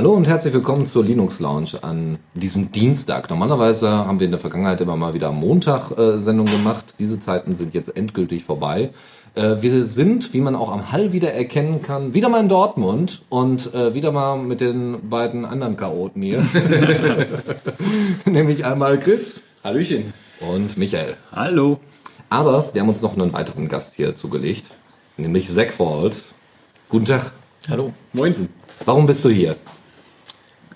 Hallo und herzlich willkommen zur Linux Lounge an diesem Dienstag. Normalerweise haben wir in der Vergangenheit immer mal wieder Montag äh, Sendungen gemacht. Diese Zeiten sind jetzt endgültig vorbei. Äh, wir sind, wie man auch am Hall wieder erkennen kann, wieder mal in Dortmund und äh, wieder mal mit den beiden anderen Chaoten hier. Nämlich einmal Chris. Hallöchen. Und Michael. Hallo. Aber wir haben uns noch einen weiteren Gast hier zugelegt, nämlich Zack Fault. Guten Tag. Hallo. Moinsen. Warum bist du hier?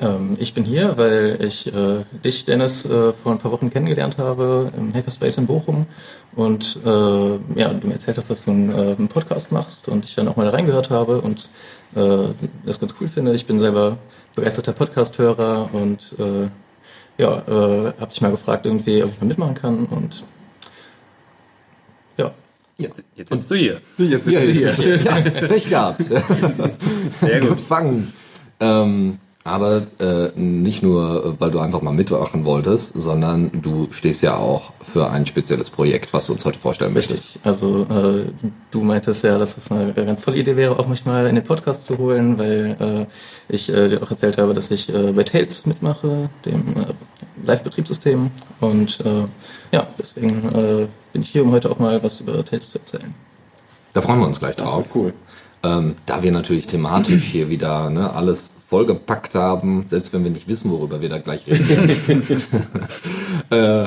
Ähm, ich bin hier, weil ich äh, dich, Dennis, äh, vor ein paar Wochen kennengelernt habe im Hackerspace in Bochum. Und äh, ja, du mir erzählt hast, dass du einen, äh, einen Podcast machst und ich dann auch mal da reingehört habe und äh, das ganz cool finde. Ich bin selber begeisterter Podcast-Hörer und äh, ja, äh, habe dich mal gefragt, irgendwie, ob ich mal mitmachen kann und ja. Ja. Jetzt bist du hier. Jetzt sitzt ja, du hier. Ja, Pech gehabt. Sehr gut. Gefangen. Ähm, aber äh, nicht nur, weil du einfach mal mitmachen wolltest, sondern du stehst ja auch für ein spezielles Projekt, was du uns heute vorstellen Richtig. möchtest. Also äh, du meintest ja, dass es eine ganz tolle Idee wäre, auch mich mal in den Podcast zu holen, weil äh, ich äh, dir auch erzählt habe, dass ich äh, bei Tails mitmache, dem äh, Live-Betriebssystem. Und ja, deswegen bin ich hier, um heute auch mal was über Tails zu erzählen. Da freuen wir uns gleich drauf. Das cool. Ähm, da wir natürlich thematisch hier wieder ne, alles vollgepackt haben, selbst wenn wir nicht wissen, worüber wir da gleich reden, äh,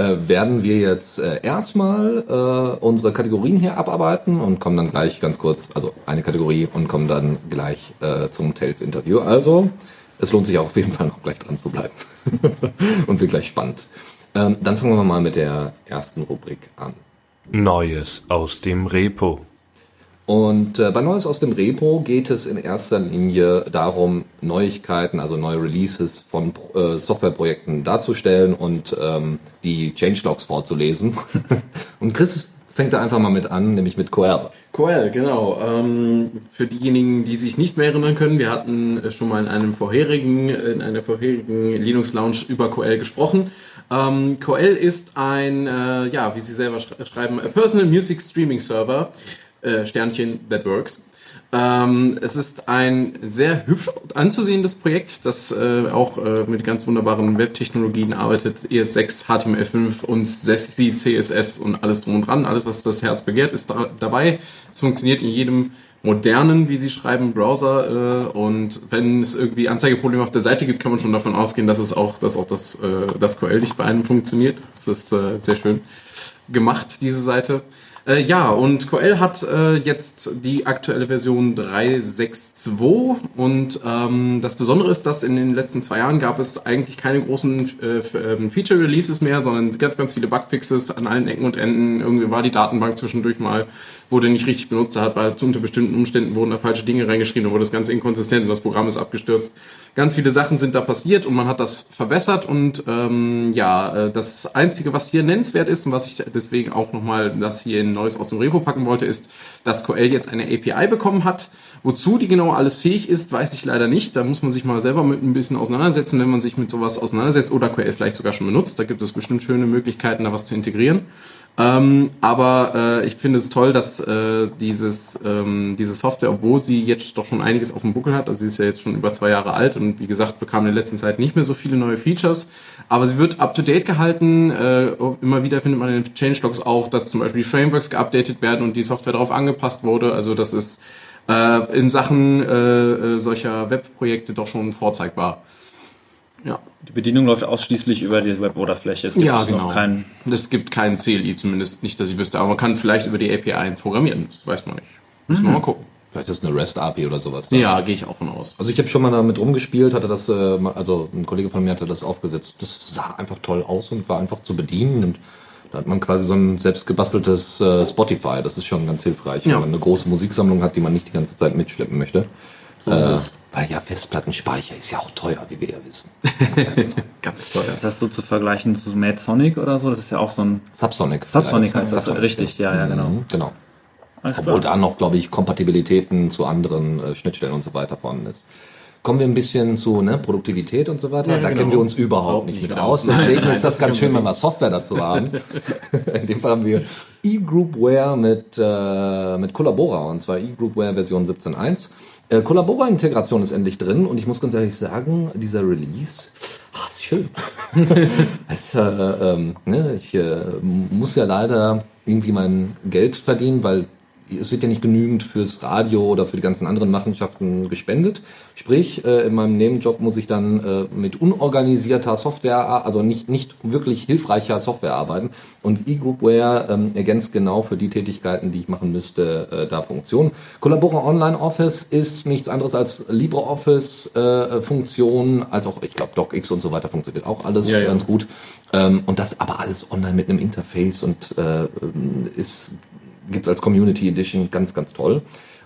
äh, werden wir jetzt äh, erstmal äh, unsere Kategorien hier abarbeiten und kommen dann gleich ganz kurz, also eine Kategorie und kommen dann gleich äh, zum Tales-Interview. Also, es lohnt sich auch auf jeden Fall noch gleich dran zu bleiben. und wird gleich spannend. Ähm, dann fangen wir mal mit der ersten Rubrik an. Neues aus dem Repo. Und äh, bei Neues aus dem Repo geht es in erster Linie darum, Neuigkeiten, also neue Releases von äh, Softwareprojekten darzustellen und ähm, die Changelogs vorzulesen. und Chris fängt da einfach mal mit an, nämlich mit Coel. Coel, genau. Ähm, für diejenigen, die sich nicht mehr erinnern können, wir hatten schon mal in einem vorherigen, in einer vorherigen Linux Lounge über Coel gesprochen. Ähm, Coel ist ein, äh, ja, wie Sie selber schreiben, a Personal Music Streaming Server äh, Sternchen That Works. Ähm, es ist ein sehr hübsch anzusehendes Projekt, das äh, auch äh, mit ganz wunderbaren Webtechnologien arbeitet. ES6, HTML5 und SESI, CSS und alles drum und dran. Alles, was das Herz begehrt, ist da, dabei. Es funktioniert in jedem modernen, wie Sie schreiben, Browser. Äh, und wenn es irgendwie Anzeigeprobleme auf der Seite gibt, kann man schon davon ausgehen, dass es auch, dass auch das, äh, das QL nicht bei einem funktioniert. Das ist äh, sehr schön gemacht, diese Seite. Äh, ja, und QL hat äh, jetzt die aktuelle Version 3.6.2 und ähm, das Besondere ist, dass in den letzten zwei Jahren gab es eigentlich keine großen äh, ähm, Feature-Releases mehr, sondern ganz, ganz viele Bugfixes an allen Ecken und Enden. Irgendwie war die Datenbank zwischendurch mal, wurde nicht richtig benutzt, da hat bei unter bestimmten Umständen wurden da falsche Dinge reingeschrieben, da wurde das ganz inkonsistent und das Programm ist abgestürzt. Ganz viele Sachen sind da passiert und man hat das verbessert und ähm, ja, äh, das Einzige, was hier nennenswert ist und was ich deswegen auch nochmal das hier in Neues aus dem Repo packen wollte, ist, dass QL jetzt eine API bekommen hat. Wozu die genau alles fähig ist, weiß ich leider nicht. Da muss man sich mal selber mit ein bisschen auseinandersetzen, wenn man sich mit sowas auseinandersetzt oder QL vielleicht sogar schon benutzt. Da gibt es bestimmt schöne Möglichkeiten, da was zu integrieren. Ähm, aber äh, ich finde es toll, dass äh, dieses, ähm, diese Software, obwohl sie jetzt doch schon einiges auf dem Buckel hat, also sie ist ja jetzt schon über zwei Jahre alt und wie gesagt, bekam in der letzten Zeit nicht mehr so viele neue Features, aber sie wird up-to-date gehalten. Äh, immer wieder findet man in den Changelogs auch, dass zum Beispiel die Frameworks geupdatet werden und die Software darauf angepasst wurde. Also das ist äh, in Sachen äh, äh solcher Webprojekte doch schon vorzeigbar. Ja. Die Bedienung läuft ausschließlich über die Web-Oberfläche. Es gibt ja, genau. noch keinen. Es gibt keinen CLI, zumindest nicht, dass ich wüsste. Aber man kann vielleicht über die API programmieren. Das weiß man nicht. Müssen wir mhm. mal gucken. Vielleicht ist es eine REST-API oder sowas. Da. Ja, gehe ich auch von aus. Also ich habe schon mal damit rumgespielt, hatte das, äh, also ein Kollege von mir hatte das aufgesetzt. Das sah einfach toll aus und war einfach zu bedienen und da hat man quasi so ein selbstgebasteltes äh, Spotify. Das ist schon ganz hilfreich, ja. wenn man eine große Musiksammlung hat, die man nicht die ganze Zeit mitschleppen möchte. So äh, weil ja Festplattenspeicher ist ja auch teuer, wie wir ja wissen. Ganz, ganz teuer. Ist das so zu vergleichen zu Mad Sonic oder so? Das ist ja auch so ein Subsonic. Subsonic heißt das, richtig, ja, ja, genau. Mhm, genau. Alles Obwohl klar. da noch, glaube ich, Kompatibilitäten zu anderen äh, Schnittstellen und so weiter vorhanden ist. Kommen wir ein bisschen zu ne, Produktivität und so weiter. Ja, da genau. kennen wir uns überhaupt nicht nicht mit aus. aus. Nein, Deswegen nein, ist das das ganz schön, wenn wir Software dazu haben. In dem Fall haben wir eGroupware mit, äh, mit Collabora und zwar eGroupware Version 17.1. Äh, Collabora-Integration ist endlich drin und ich muss ganz ehrlich sagen, dieser Release ah, ist schön. es, äh, ähm, ne, ich äh, muss ja leider irgendwie mein Geld verdienen, weil es wird ja nicht genügend fürs Radio oder für die ganzen anderen Machenschaften gespendet. Sprich, äh, in meinem Nebenjob muss ich dann äh, mit unorganisierter Software, also nicht, nicht wirklich hilfreicher Software arbeiten. Und eGroupware ähm, ergänzt genau für die Tätigkeiten, die ich machen müsste, äh, da Funktionen. Collabora Online Office ist nichts anderes als LibreOffice äh, als auch, ich glaube, DocX und so weiter funktioniert auch alles Ja, ja. ganz gut. Ähm, und das aber alles online mit einem Interface und äh, ist gibt's als Community Edition ganz, ganz toll.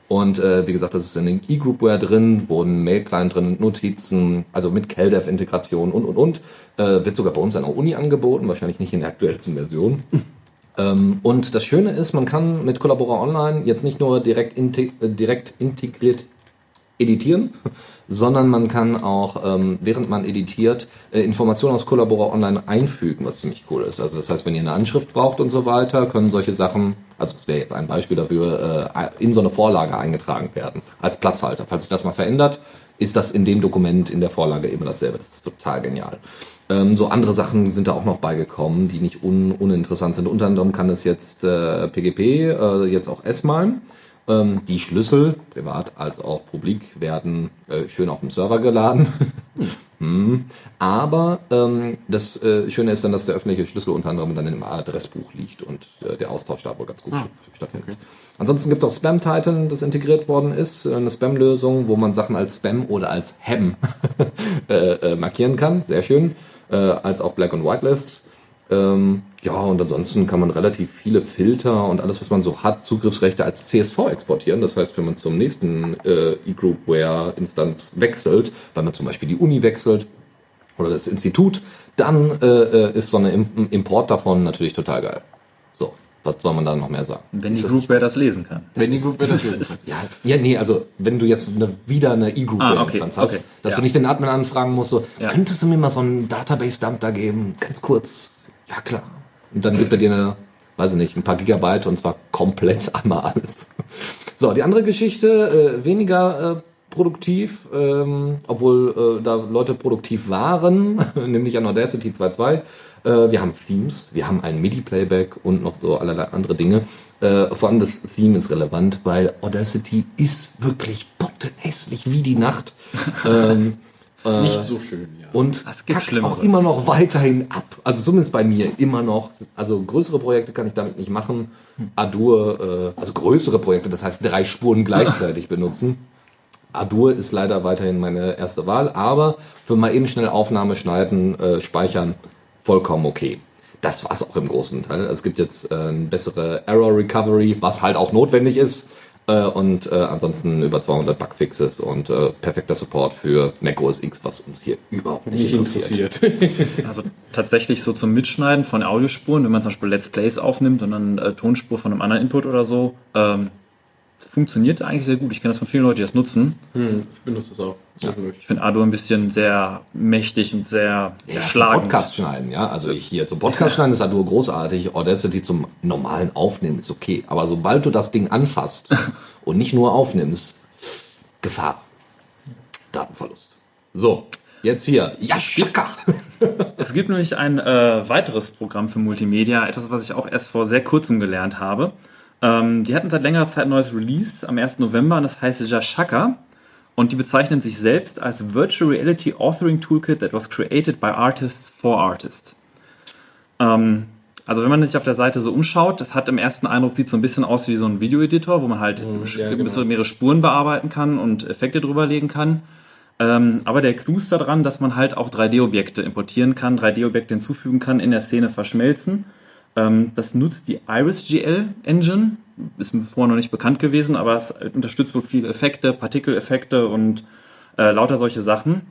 Und äh, wie gesagt, das ist in den E-Groupware drin, ein Mail-Client drin, Notizen, also mit CalDev-Integration und, und, und. Äh, wird sogar bei uns an der Uni angeboten, wahrscheinlich nicht in der aktuellsten Version. Ähm, und das Schöne ist, man kann mit Collabora Online jetzt nicht nur direkt, integ äh, direkt integriert editieren, sondern man kann auch, ähm, während man editiert, äh, Informationen aus Collabora Online einfügen, was ziemlich cool ist. Also das heißt, wenn ihr eine Anschrift braucht und so weiter, können solche Sachen, also das wäre jetzt ein Beispiel dafür, äh, in so eine Vorlage eingetragen werden, als Platzhalter. Falls sich das mal verändert, ist das in dem Dokument in der Vorlage immer dasselbe. Das ist total genial. Ähm, so andere Sachen sind da auch noch beigekommen, die nicht un uninteressant sind. Unter anderem kann es jetzt äh, PGP, äh, jetzt auch S-MIME. Ähm, die Schlüssel, privat als auch publik, werden äh, schön auf dem Server geladen. Hm. Aber ähm, das äh, Schöne ist dann, dass der öffentliche Schlüssel unter anderem dann im Adressbuch liegt und äh, der Austausch da wohl ganz gut stattfindet. Ansonsten gibt es auch Spam Titan, das integriert worden ist, eine Spam-Lösung, wo man Sachen als Spam oder als Ham markieren kann. Sehr schön. Als auch Black- und Whitelists. Ähm, ja, und ansonsten kann man relativ viele Filter und alles, was man so hat, Zugriffsrechte als CSV exportieren. Das heißt, wenn man zum nächsten äh, E-Groupware-Instanz wechselt, weil man zum Beispiel die Uni wechselt oder das Institut, dann äh, äh, ist so ein Im Import davon natürlich total geil. So, was soll man da noch mehr sagen? Wenn die das Groupware das lesen kann. Wenn die Groupware das das lesen ist, ja, ja, nee, also wenn du jetzt eine, wieder eine E-Group-Instanz Ah, okay, hast, okay, dass ja. du nicht den Admin anfragen musst, so, Ja. könntest du mir mal so einen Database-Dump da geben? Ganz kurz. Ja, klar. Und dann gibt er dir eine, weiß ich nicht, ein paar Gigabyte und zwar komplett einmal alles. So, die andere Geschichte, äh, weniger äh, produktiv, ähm, obwohl äh, da Leute produktiv waren, nämlich an Audacity 2.2. Äh, wir haben Themes, wir haben ein MIDI-Playback und noch so allerlei andere Dinge. Äh, vor allem das Theme ist relevant, weil Audacity ist wirklich pottenhässlich wie die Nacht. ähm, Nicht so schön, ja. und Es gibt kackt Schlimmeres. auch immer noch weiterhin ab. Also zumindest bei mir immer noch. Also größere Projekte kann ich damit nicht machen. Adur, äh, also größere Projekte, das heißt drei Spuren gleichzeitig benutzen. Adur ist leider weiterhin meine erste Wahl, aber für mal eben schnell Aufnahme schneiden, äh, speichern, vollkommen okay. Das war's auch im großen Teil. Es gibt jetzt äh, eine bessere Error Recovery, was halt auch notwendig ist. Äh, und äh, ansonsten über 200 Bugfixes und äh, perfekter Support für Mac OS X, was uns hier überhaupt nicht, Nicht interessiert. interessiert. also tatsächlich so zum Mitschneiden von Audiospuren, wenn man zum Beispiel Let's Plays aufnimmt und dann äh, Tonspur von einem anderen Input oder so, ähm, funktioniert eigentlich sehr gut. Ich kenne das von vielen Leuten, die das nutzen. hm, ich benutze das auch. Zwischendurch. Ich finde Ardo ein bisschen sehr mächtig und sehr Ja, zum schlagend. Podcast schneiden, ja. Also ich hier zum Podcast schneiden ist Adur großartig. Audacity zum normalen Aufnehmen ist okay. Aber sobald du das Ding anfasst und nicht nur aufnimmst, Gefahr. Datenverlust. So, jetzt hier. Ja, Schaka. Es gibt nämlich ein äh, weiteres Programm für Multimedia, etwas, was ich auch erst vor sehr kurzem gelernt habe. Ähm, die hatten seit längerer Zeit ein neues Release am 1. November und das heißt Jashaka. Und die bezeichnen sich selbst als Virtual Reality Authoring Toolkit that was created by artists for artists. Ähm, also wenn man sich auf der Seite so umschaut, das hat im ersten Eindruck sieht so ein bisschen aus wie so ein Videoeditor, wo man halt ja, ein bisschen genau. mehrere Spuren bearbeiten kann und Effekte drüberlegen kann. Ähm, aber der Clou ist daran, dass man halt auch 3D-Objekte importieren kann, 3D-Objekte hinzufügen kann, in der Szene verschmelzen. Ähm, das nutzt die IrisGL Engine. Ist mir vorher noch nicht bekannt gewesen, aber es unterstützt wohl viele Effekte, Partikeleffekte und äh, lauter solche Sachen.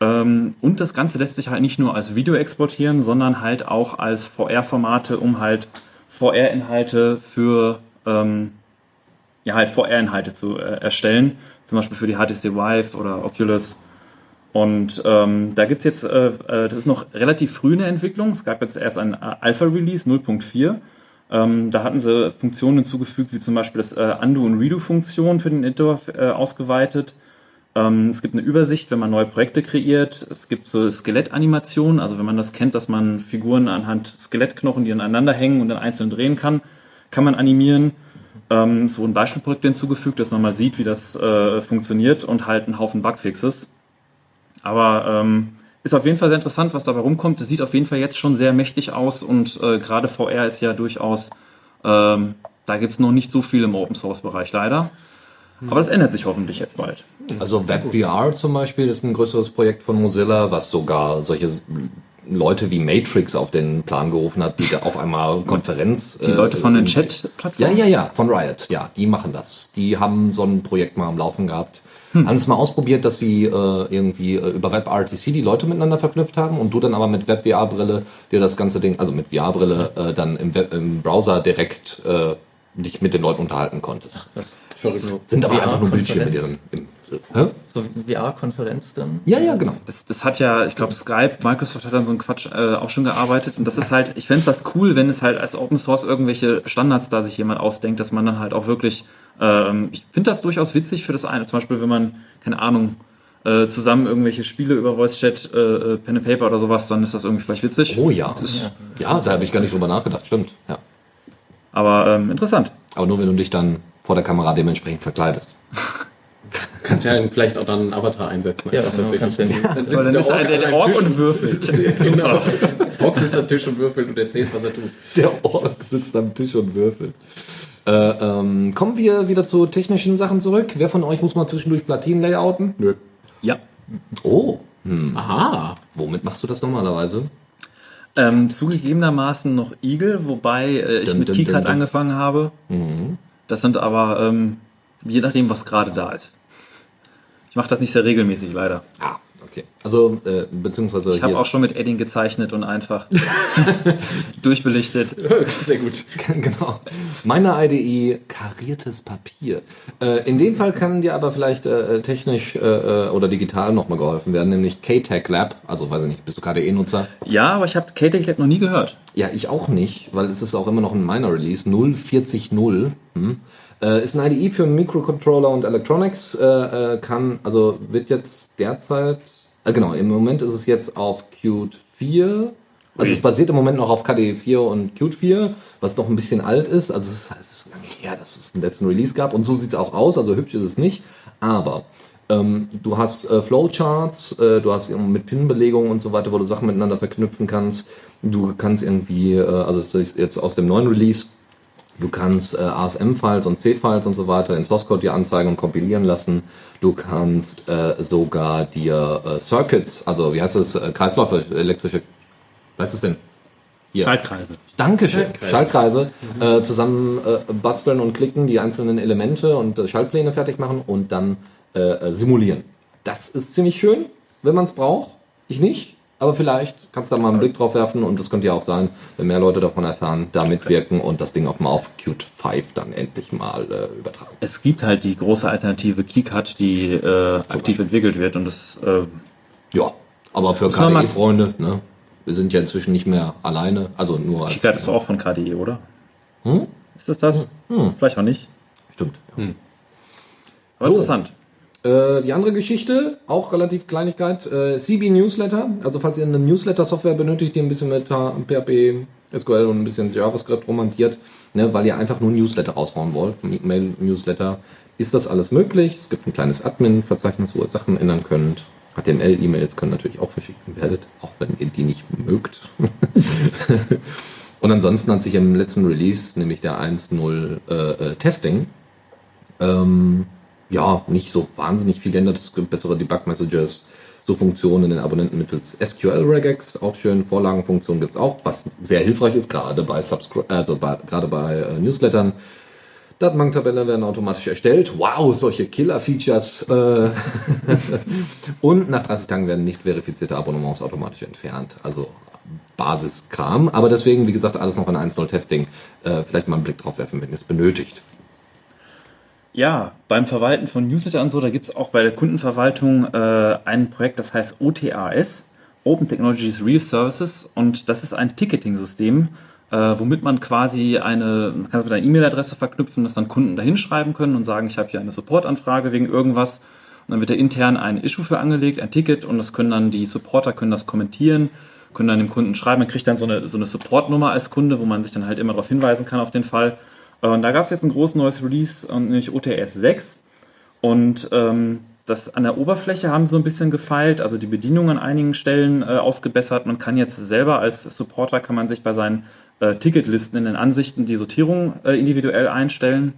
Ähm, und das Ganze lässt sich halt nicht nur als Video exportieren, sondern halt auch als VR-Formate, um halt VR-Inhalte für ähm, ja, halt VR-Inhalte zu äh, erstellen, zum Beispiel für die HTC Vive oder Oculus. Und ähm, da gibt's jetzt, äh, äh, das ist noch relativ früh in der Entwicklung. Es gab jetzt erst ein äh, Alpha-Release 0.4. Ähm, da hatten sie Funktionen hinzugefügt, wie zum Beispiel das äh, Undo- und Redo-Funktion für den Editor äh, ausgeweitet. Ähm, es gibt eine Übersicht, wenn man neue Projekte kreiert. Es gibt so Skelettanimationen, also wenn man das kennt, dass man Figuren anhand Skelettknochen, die aneinander hängen und dann einzeln drehen kann, kann man animieren. Ähm, so ein Beispielprojekt hinzugefügt, dass man mal sieht, wie das äh, funktioniert und halt einen Haufen Bugfixes. Aber ähm, ist auf jeden Fall sehr interessant, was dabei rumkommt. Es sieht auf jeden Fall jetzt schon sehr mächtig aus und äh, gerade VR ist ja durchaus, ähm, da gibt's noch nicht so viel im Open Source Bereich leider. Aber das ändert sich hoffentlich jetzt bald. Also WebVR zum Beispiel ist ein größeres Projekt von Mozilla, was sogar solche Leute wie Matrix auf den Plan gerufen hat, die da auf einmal Konferenz. Die Leute von den Chat-Plattformen? Ja, ja, ja, von Riot, ja, die machen das. Die haben so ein Projekt mal am Laufen gehabt. Haben es mal ausprobiert, dass sie äh, irgendwie äh, über WebRTC die Leute miteinander verknüpft haben und du dann aber mit WebVR-Brille dir das ganze Ding, also mit VR-Brille, äh, dann im, Web, im Browser direkt äh, dich mit den Leuten unterhalten konntest. Verrückt. Sind aber einfach nur Bildschirme, die dann. Im, hä? So VR-Konferenz dann? Ja, ja, genau. Das, das hat ja, ich glaube, Skype, Microsoft hat dann so einen Quatsch äh, auch schon gearbeitet. Und das ist halt, ich fände das cool, wenn es halt als Open Source irgendwelche Standards da sich jemand ausdenkt, dass man dann halt auch wirklich, ähm, ich finde das durchaus witzig für das eine. Zum Beispiel, wenn man, keine Ahnung, äh, zusammen irgendwelche Spiele über Voice Chat, äh, äh, Pen and Paper oder sowas, dann ist das irgendwie vielleicht witzig. Oh ja. ist- Ja, da habe ich gar nicht drüber nachgedacht, stimmt. Ja. Aber ähm, interessant. Aber nur wenn du dich dann vor der Kamera dementsprechend verkleidest. Kannst ja vielleicht auch dann einen Avatar einsetzen. Ja, genau, kannst ja- Dann So, dann ist Ork der, der an einem Ork Tisch und würfelt. genau. Ork sitzt am Tisch und würfelt und erzählt, was er tut. Der Ork sitzt am Tisch und würfelt. Äh, ähm, kommen wir wieder zu technischen Sachen zurück. Wer von euch muss mal zwischendurch Platinen layouten? Nö. Ja. Oh, hm. Aha. womit machst du das normalerweise? Ähm, zugegebenermaßen noch Eagle, wobei äh, ich Dun, mit dun, KeyCard dun, angefangen habe. Mhm. Das sind aber, ähm, je nachdem, was gerade da ist. Ich mache das nicht sehr regelmäßig, leider. Ah, okay. Also, äh, beziehungsweise Ich habe auch schon mit Edding gezeichnet und einfach durchbelichtet. Sehr gut. genau. Meine IDE kariertes Papier. Äh, in dem Fall kann dir aber vielleicht äh, technisch äh, äh, oder digital nochmal geholfen werden, nämlich KTech Lab. Also weiß ich nicht, bist du KDE-Nutzer? Ja, aber ich habe KTech Lab noch nie gehört. Ja, ich auch nicht, weil es ist auch immer noch ein Minor Release, 040. Hm. Äh, ist ein IDE für Microcontroller und Electronics, äh, äh, kann, also wird jetzt derzeit, äh, genau, im Moment ist es jetzt auf Qt 4, also es basiert im Moment noch auf KDE 4 und Qt 4, was noch ein bisschen alt ist, also es ist, es ist lange her, dass es den letzten Release gab. Und so sieht's auch aus, also hübsch ist es nicht, aber ähm, du hast äh, Flowcharts, äh, du hast mit Pin-Belegungen und so weiter, wo du Sachen miteinander verknüpfen kannst. Du kannst irgendwie, äh, also das ist jetzt aus dem neuen Release, du kannst äh, ASM-Files und C-Files und so weiter in Source Code dir anzeigen und kompilieren lassen. Du kannst äh, sogar dir äh, Circuits, also wie heißt das, äh, Kreisläufe, elektrische, was ist es denn? Hier. Schaltkreise. Dankeschön. Schaltkreise äh, zusammen äh, basteln und klicken, die einzelnen Elemente und äh, Schaltpläne fertig machen und dann äh, äh, simulieren. Das ist ziemlich schön, wenn man es braucht. Ich nicht. Aber vielleicht kannst du da mal einen Blick drauf werfen und das könnte ja auch sein, wenn mehr Leute davon erfahren, da mitwirken und das Ding auch mal auf Qt 5 dann endlich mal äh, übertragen. Es gibt halt die große Alternative KeyCard, die äh, aktiv entwickelt wird und das äh, Ja, aber für KDE-Freunde, ne? Wir sind ja inzwischen nicht mehr alleine, also nur als. KeyCard ist doch auch von KDE, oder? Hm? Ist das das? Vielleicht auch nicht. Stimmt. Ja. Aber So. interessant. Äh, die andere Geschichte, auch relativ Kleinigkeit, äh, CB Newsletter. Also falls ihr eine Newsletter-Software benötigt, die ein bisschen mit PHP, SQL und ein bisschen JavaScript romantiert, ne, weil ihr einfach nur Newsletter raushauen wollt, Mail-Newsletter, ist das alles möglich. Es gibt ein kleines Admin-Verzeichnis, wo ihr Sachen ändern könnt. HTML-E-Mails können natürlich auch verschickt werden, auch wenn ihr die nicht mögt. und ansonsten hat sich im letzten Release, nämlich der 1.0 äh, äh, Testing, ähm, ja, nicht so wahnsinnig viel geändert. Es gibt bessere Debug-Messages, so Funktionen in den Abonnenten mittels SQL-Regex, auch schön. Vorlagenfunktionen gibt's auch, was sehr hilfreich ist, gerade bei Subscri also bei, gerade bei äh, Newslettern. Datenbanktabellen werden automatisch erstellt. Wow, solche Killer-Features. Äh Und nach 30 Tagen werden nicht verifizierte Abonnements automatisch entfernt. Also Basiskram. Aber deswegen, wie gesagt, alles noch in 1.0 Testing. Äh, vielleicht mal einen Blick drauf werfen, wenn ihr es benötigt. Ja, beim Verwalten von Newsletter und so, da gibt es auch bei der Kundenverwaltung äh, ein Projekt, das heißt OTAS, Open Technologies Real Services. Und das ist ein Ticketing-System, äh, womit man quasi eine, man kann es mit einer E-Mail-Adresse verknüpfen, dass dann Kunden da hinschreiben können und sagen, ich habe hier eine Support-Anfrage wegen irgendwas. Und dann wird da intern ein Issue für angelegt, ein Ticket, und das können dann die Supporter können das kommentieren, können dann dem Kunden schreiben. Man kriegt dann so eine, so eine Support-Nummer als Kunde, wo man sich dann halt immer darauf hinweisen kann auf den Fall. Und da gab es jetzt ein großes neues Release, nämlich OTS 6. Und ähm, das an der Oberfläche haben sie so ein bisschen gefeilt, also die Bedienung an einigen Stellen äh, ausgebessert. Man kann jetzt selber als Supporter kann man sich bei seinen äh, Ticketlisten in den Ansichten die Sortierung äh, individuell einstellen.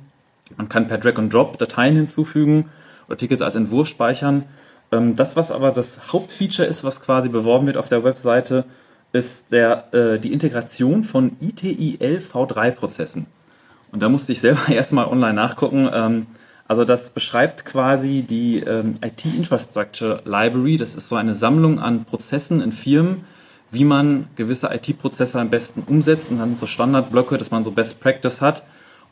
Man kann per Drag and Drop Dateien hinzufügen oder Tickets als Entwurf speichern. Ähm, das, was aber das Hauptfeature ist, was quasi beworben wird auf der Webseite, ist der, äh, die Integration von ITIL V3-Prozessen. Und da musste ich selber erstmal online nachgucken. Ähm, also das beschreibt quasi die ähm, IT Infrastructure Library. Das ist so eine Sammlung an Prozessen in Firmen, wie man gewisse IT-Prozesse am besten umsetzt und dann so Standardblöcke, dass man so Best Practice hat.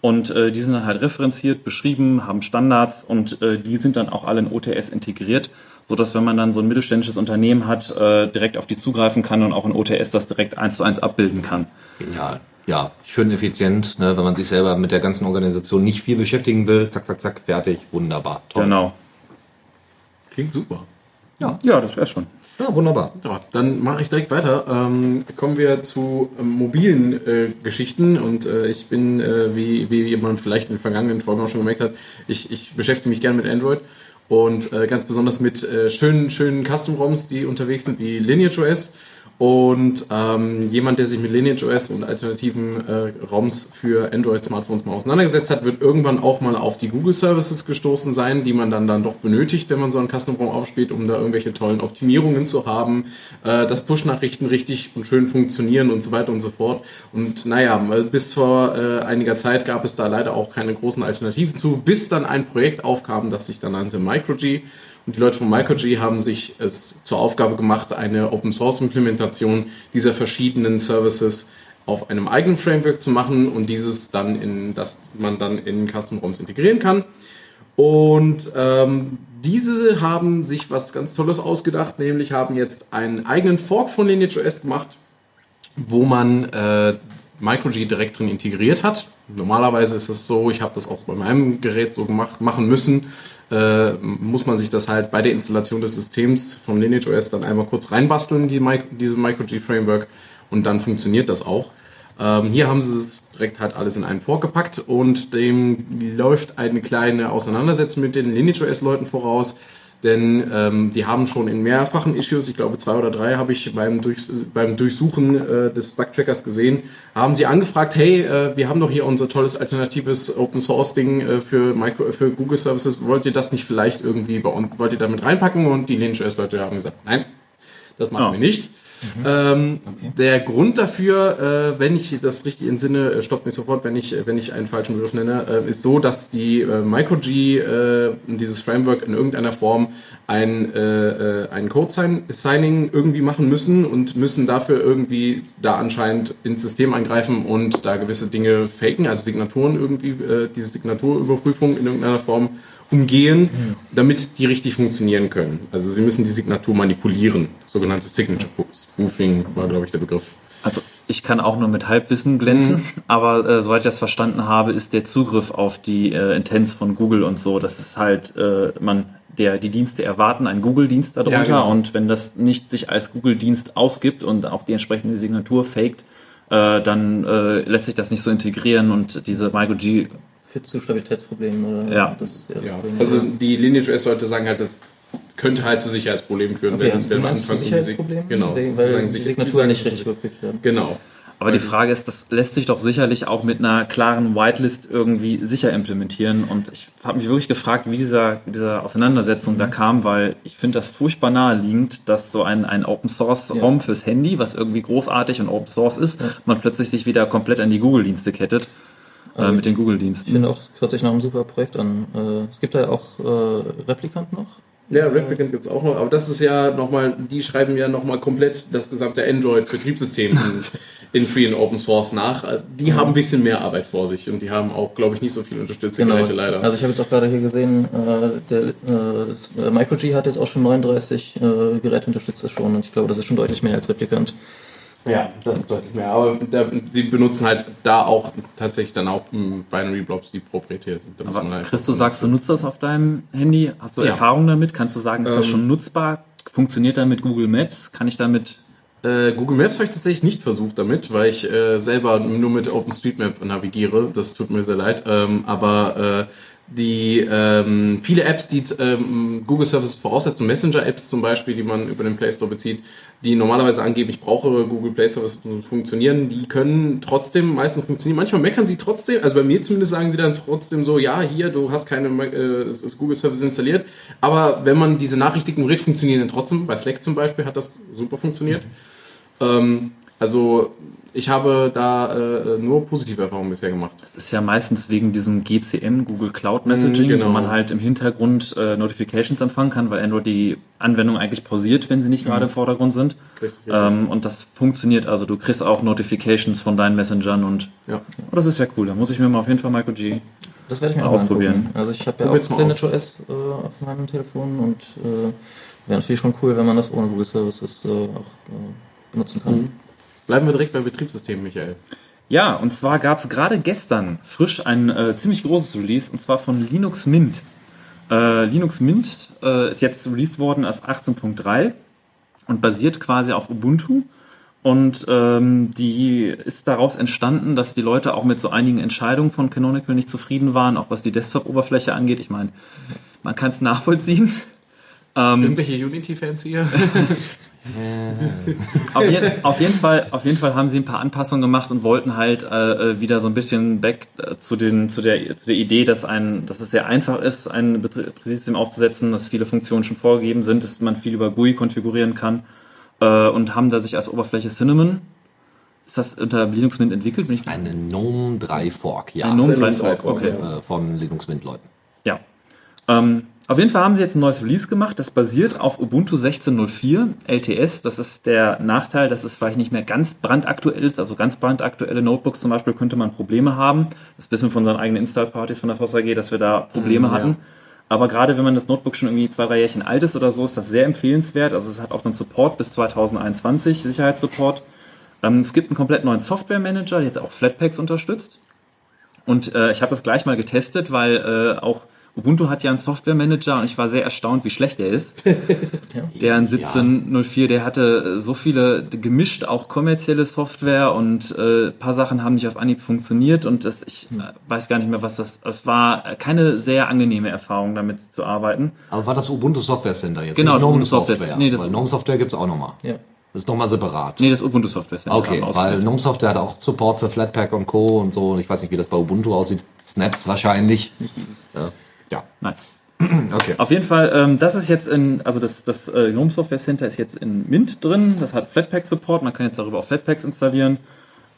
Und äh, die sind dann halt referenziert, beschrieben, haben Standards und äh, die sind dann auch alle in OTS integriert, so dass wenn man dann so ein mittelständisches Unternehmen hat, äh, direkt auf die zugreifen kann und auch in OTS das direkt eins zu eins abbilden kann. Genial. Ja, schön effizient, ne, wenn man sich selber mit der ganzen Organisation nicht viel beschäftigen will. Zack, zack, zack, fertig, wunderbar. Toll. Genau. Klingt super. Ja, ja das wäre schon. Ja, wunderbar. Ja, dann mache ich direkt weiter. Ähm, kommen wir zu ähm, mobilen äh, Geschichten und äh, ich bin, äh, wie, wie man vielleicht in den vergangenen Folgen auch schon gemerkt hat, ich, ich beschäftige mich gerne mit Android und äh, ganz besonders mit äh, schönen, schönen Custom-ROMs, die unterwegs sind, wie Lineage OS und ähm, jemand, der sich mit Lineage OS und alternativen äh, ROMs für Android-Smartphones mal auseinandergesetzt hat, wird irgendwann auch mal auf die Google Services gestoßen sein, die man dann, dann doch benötigt, wenn man so einen Custom-ROM aufspielt, um da irgendwelche tollen Optimierungen zu haben, äh, dass Push-Nachrichten richtig und schön funktionieren und so weiter und so fort. Und naja, bis vor äh, einiger Zeit gab es da leider auch keine großen Alternativen zu, bis dann ein Projekt aufkam, das sich dann nannte MicroG und die Leute von MicroG haben sich es zur Aufgabe gemacht, eine Open Source Implementation dieser verschiedenen Services auf einem eigenen Framework zu machen und dieses dann in, das man dann in Custom ROMs integrieren kann. Und ähm, diese haben sich was ganz Tolles ausgedacht, nämlich haben jetzt einen eigenen Fork von LineageOS gemacht, wo man äh, MicroG direkt drin integriert hat. Normalerweise ist es so, ich habe das auch bei meinem Gerät so gemacht, machen müssen, äh, muss man sich das halt bei der Installation des Systems vom Lineage OS dann einmal kurz reinbasteln, die Mi diese MicroG-Framework, und dann funktioniert das auch. Ähm, hier haben sie es direkt halt alles in einen vorgepackt und dem läuft eine kleine Auseinandersetzung mit den Lineage OS-Leuten voraus denn ähm, die haben schon in mehrfachen Issues, ich glaube zwei oder drei habe ich beim, Durchs beim Durchsuchen äh, des Bugtrackers gesehen, haben sie angefragt, hey, äh, wir haben doch hier unser tolles alternatives Open Source Ding äh, für, Micro für Google Services, wollt ihr das nicht vielleicht irgendwie bei uns, wollt ihr damit reinpacken? Und die Lineage-Leute haben gesagt, nein, das machen oh. wir nicht. Mhm. Ähm, okay. Der Grund dafür, äh, wenn ich das richtig entsinne, äh, stoppt mich sofort, wenn ich, wenn ich einen falschen Begriff nenne, äh, ist so, dass die äh, MicroG, äh, dieses Framework in irgendeiner Form ein, äh, ein Code-Signing irgendwie machen müssen und müssen dafür irgendwie da anscheinend ins System eingreifen und da gewisse Dinge faken, also Signaturen irgendwie, äh, diese Signaturüberprüfung in irgendeiner Form umgehen, mhm. damit die richtig funktionieren können. Also sie müssen die Signatur manipulieren. Sogenanntes Signature Spoofing war, glaube ich, der Begriff. Also ich kann auch nur mit Halbwissen glänzen, mhm. aber äh, soweit ich das verstanden habe, ist der Zugriff auf die äh, Intents von Google und so, das ist halt, äh, man, der, die Dienste erwarten einen Google-Dienst darunter ja, genau. und wenn das nicht sich als Google-Dienst ausgibt und auch die entsprechende Signatur faked, äh, dann äh, lässt sich das nicht so integrieren und diese MicroG führt zu Stabilitätsproblemen oder ja. das ist ja das ja. Problem. Also die Lineage OS sollte sagen halt, das könnte halt zu Sicherheitsproblemen führen, okay, wenn, wenn man anfängt, Sicherheitsprobleme? Genau, Wegen, weil die Signaturen nicht richtig überprüft werden. Genau. Aber die Frage ist, das lässt sich doch sicherlich auch mit einer klaren Whitelist irgendwie sicher implementieren. Und ich habe mich wirklich gefragt, wie dieser, diese Auseinandersetzung mhm. da kam, weil ich finde das furchtbar naheliegend, dass so ein, ein Open Source ROM ja. fürs Handy, was irgendwie großartig und Open Source ist, ja. man plötzlich sich wieder komplett an die Google-Dienste kettet. Äh, also mit den Google-Diensten. Ich finde auch, es hört sich nach einem super Projekt an. Äh, es gibt da ja auch äh, Replikant noch. Ja, Replicant gibt's auch noch, aber das ist ja nochmal, die schreiben ja nochmal komplett das gesamte Android-Betriebssystem in, in Free und Open Source nach. Die haben ein bisschen mehr Arbeit vor sich und die haben auch, glaube ich, nicht so viel unterstützte Genau. Geräte leider. Also ich habe jetzt auch gerade hier gesehen, äh, der, äh, äh, MicroG hat jetzt auch schon 39 äh, Geräte unterstützt das schon und ich glaube, das ist schon deutlich mehr als Replikant. Ja, das ist deutlich mehr. Aber da, sie benutzen halt da auch tatsächlich dann auch m, Binary Blobs, die proprietär sind. Da Aber halt- Chris, du sagst, du nutzt das auf deinem Handy. Hast du Ja. Erfahrung damit? Kannst du sagen, ist das Ähm, schon nutzbar? Funktioniert da mit Google Maps? Kann ich damit Äh, Google Maps habe ich tatsächlich nicht versucht damit, weil ich äh, selber nur mit OpenStreetMap navigiere. Das tut mir sehr leid. Ähm, aber äh, die ähm, viele Apps, die ähm, Google Services voraussetzen, Messenger-Apps zum Beispiel, die man über den Play Store bezieht, die normalerweise angeben, ich brauche Google Play Services um zu funktionieren, die können trotzdem meistens funktionieren. Manchmal meckern sie trotzdem, also bei mir zumindest sagen sie dann trotzdem so, ja, hier, du hast keine äh, Google Services installiert. Aber wenn man diese Nachrichten ignoriert, funktionieren dann trotzdem. Bei Slack zum Beispiel hat das super funktioniert. Ähm, also ich habe da äh, nur positive Erfahrungen bisher gemacht. Das ist ja meistens wegen diesem GCM, Google Cloud Messaging, Mm, genau. wo man halt im Hintergrund äh, Notifications empfangen kann, weil Android die Anwendung eigentlich pausiert, wenn sie nicht gerade im Vordergrund sind. Richtig, Ähm, und das funktioniert, also du kriegst auch Notifications von deinen Messengern und ja. oh, das ist ja cool. Da muss ich mir mal auf jeden Fall Michael G. Das werde ich mir Mal ausprobieren. Also ich habe ja Probier's auch mal Lineage OS äh, auf meinem Telefon und äh, wäre natürlich schon cool, wenn man das ohne Google Services äh, auch äh, benutzen kann. Mhm. Bleiben wir direkt beim Betriebssystem, Michael. Ja, und zwar gab es gerade gestern frisch ein äh, ziemlich großes Release und zwar von Linux Mint. Äh, Linux Mint äh, ist jetzt released worden als 18.3 und basiert quasi auf Ubuntu. Und ähm, die ist daraus entstanden, dass die Leute auch mit so einigen Entscheidungen von Canonical nicht zufrieden waren, auch was die Desktop-Oberfläche angeht. Ich meine, man kann es nachvollziehen. Ähm, Irgendwelche Unity-Fans hier? auf, je, auf, jeden Fall, auf jeden Fall haben sie ein paar Anpassungen gemacht und wollten halt äh, äh, wieder so ein bisschen back äh, zu, den, zu, der, zu der Idee, dass, ein, dass es sehr einfach ist, ein Betrie- Betriebssystem aufzusetzen, dass viele Funktionen schon vorgegeben sind, dass man viel über GUI konfigurieren kann äh, und haben da sich als Oberfläche Cinnamon, ist das unter Linux Mint entwickelt? Bin ich, Eine GNOME 3 Fork, ja. ein GNOME Cinnamon 3 Fork, okay. Äh, von Linux Mint Leuten. Ja. Ähm, auf jeden Fall haben sie jetzt ein neues Release gemacht. Das basiert auf Ubuntu 16.04 LTS. Das ist der Nachteil, dass es vielleicht nicht mehr ganz brandaktuell ist. Also ganz brandaktuelle Notebooks zum Beispiel könnte man Probleme haben. Das wissen wir von unseren eigenen Install-Partys von der Voss AG, dass wir da Probleme Mm, ja. hatten. Aber gerade wenn man das Notebook schon irgendwie zwei, drei Jährchen alt ist oder so, ist das sehr empfehlenswert. Also es hat auch dann Support bis 2021, Sicherheitssupport. Ähm, es gibt einen komplett neuen Software-Manager, der jetzt auch Flatpaks unterstützt. Und äh, ich habe das gleich mal getestet, weil äh, auch Ubuntu hat ja einen Software-Manager und ich war sehr erstaunt, wie schlecht der ist. Der in 1704, der hatte so viele gemischt, auch kommerzielle Software und äh, paar Sachen haben nicht auf Anhieb funktioniert und das, ich äh, weiß gar nicht mehr, was das, es war keine sehr angenehme Erfahrung, damit zu arbeiten. Aber war das Ubuntu Software Center jetzt? Genau, das GNOME Ubuntu Software- nee, das- Weil GNOME Software gibt's auch nochmal. Ja. Das ist nochmal separat. Nee, das Ubuntu Software Center. Okay, weil. GNOME Software hat auch Support für Flatpak und Co. und so. Und ich weiß nicht, wie das bei Ubuntu aussieht. Snaps wahrscheinlich. Ja. Ja. Nein. Okay. Auf jeden Fall, ähm, das ist jetzt in, also das, das äh, GNOME Software Center ist jetzt in Mint drin. Das hat Flatpak Support. Man kann jetzt darüber auch Flatpaks installieren.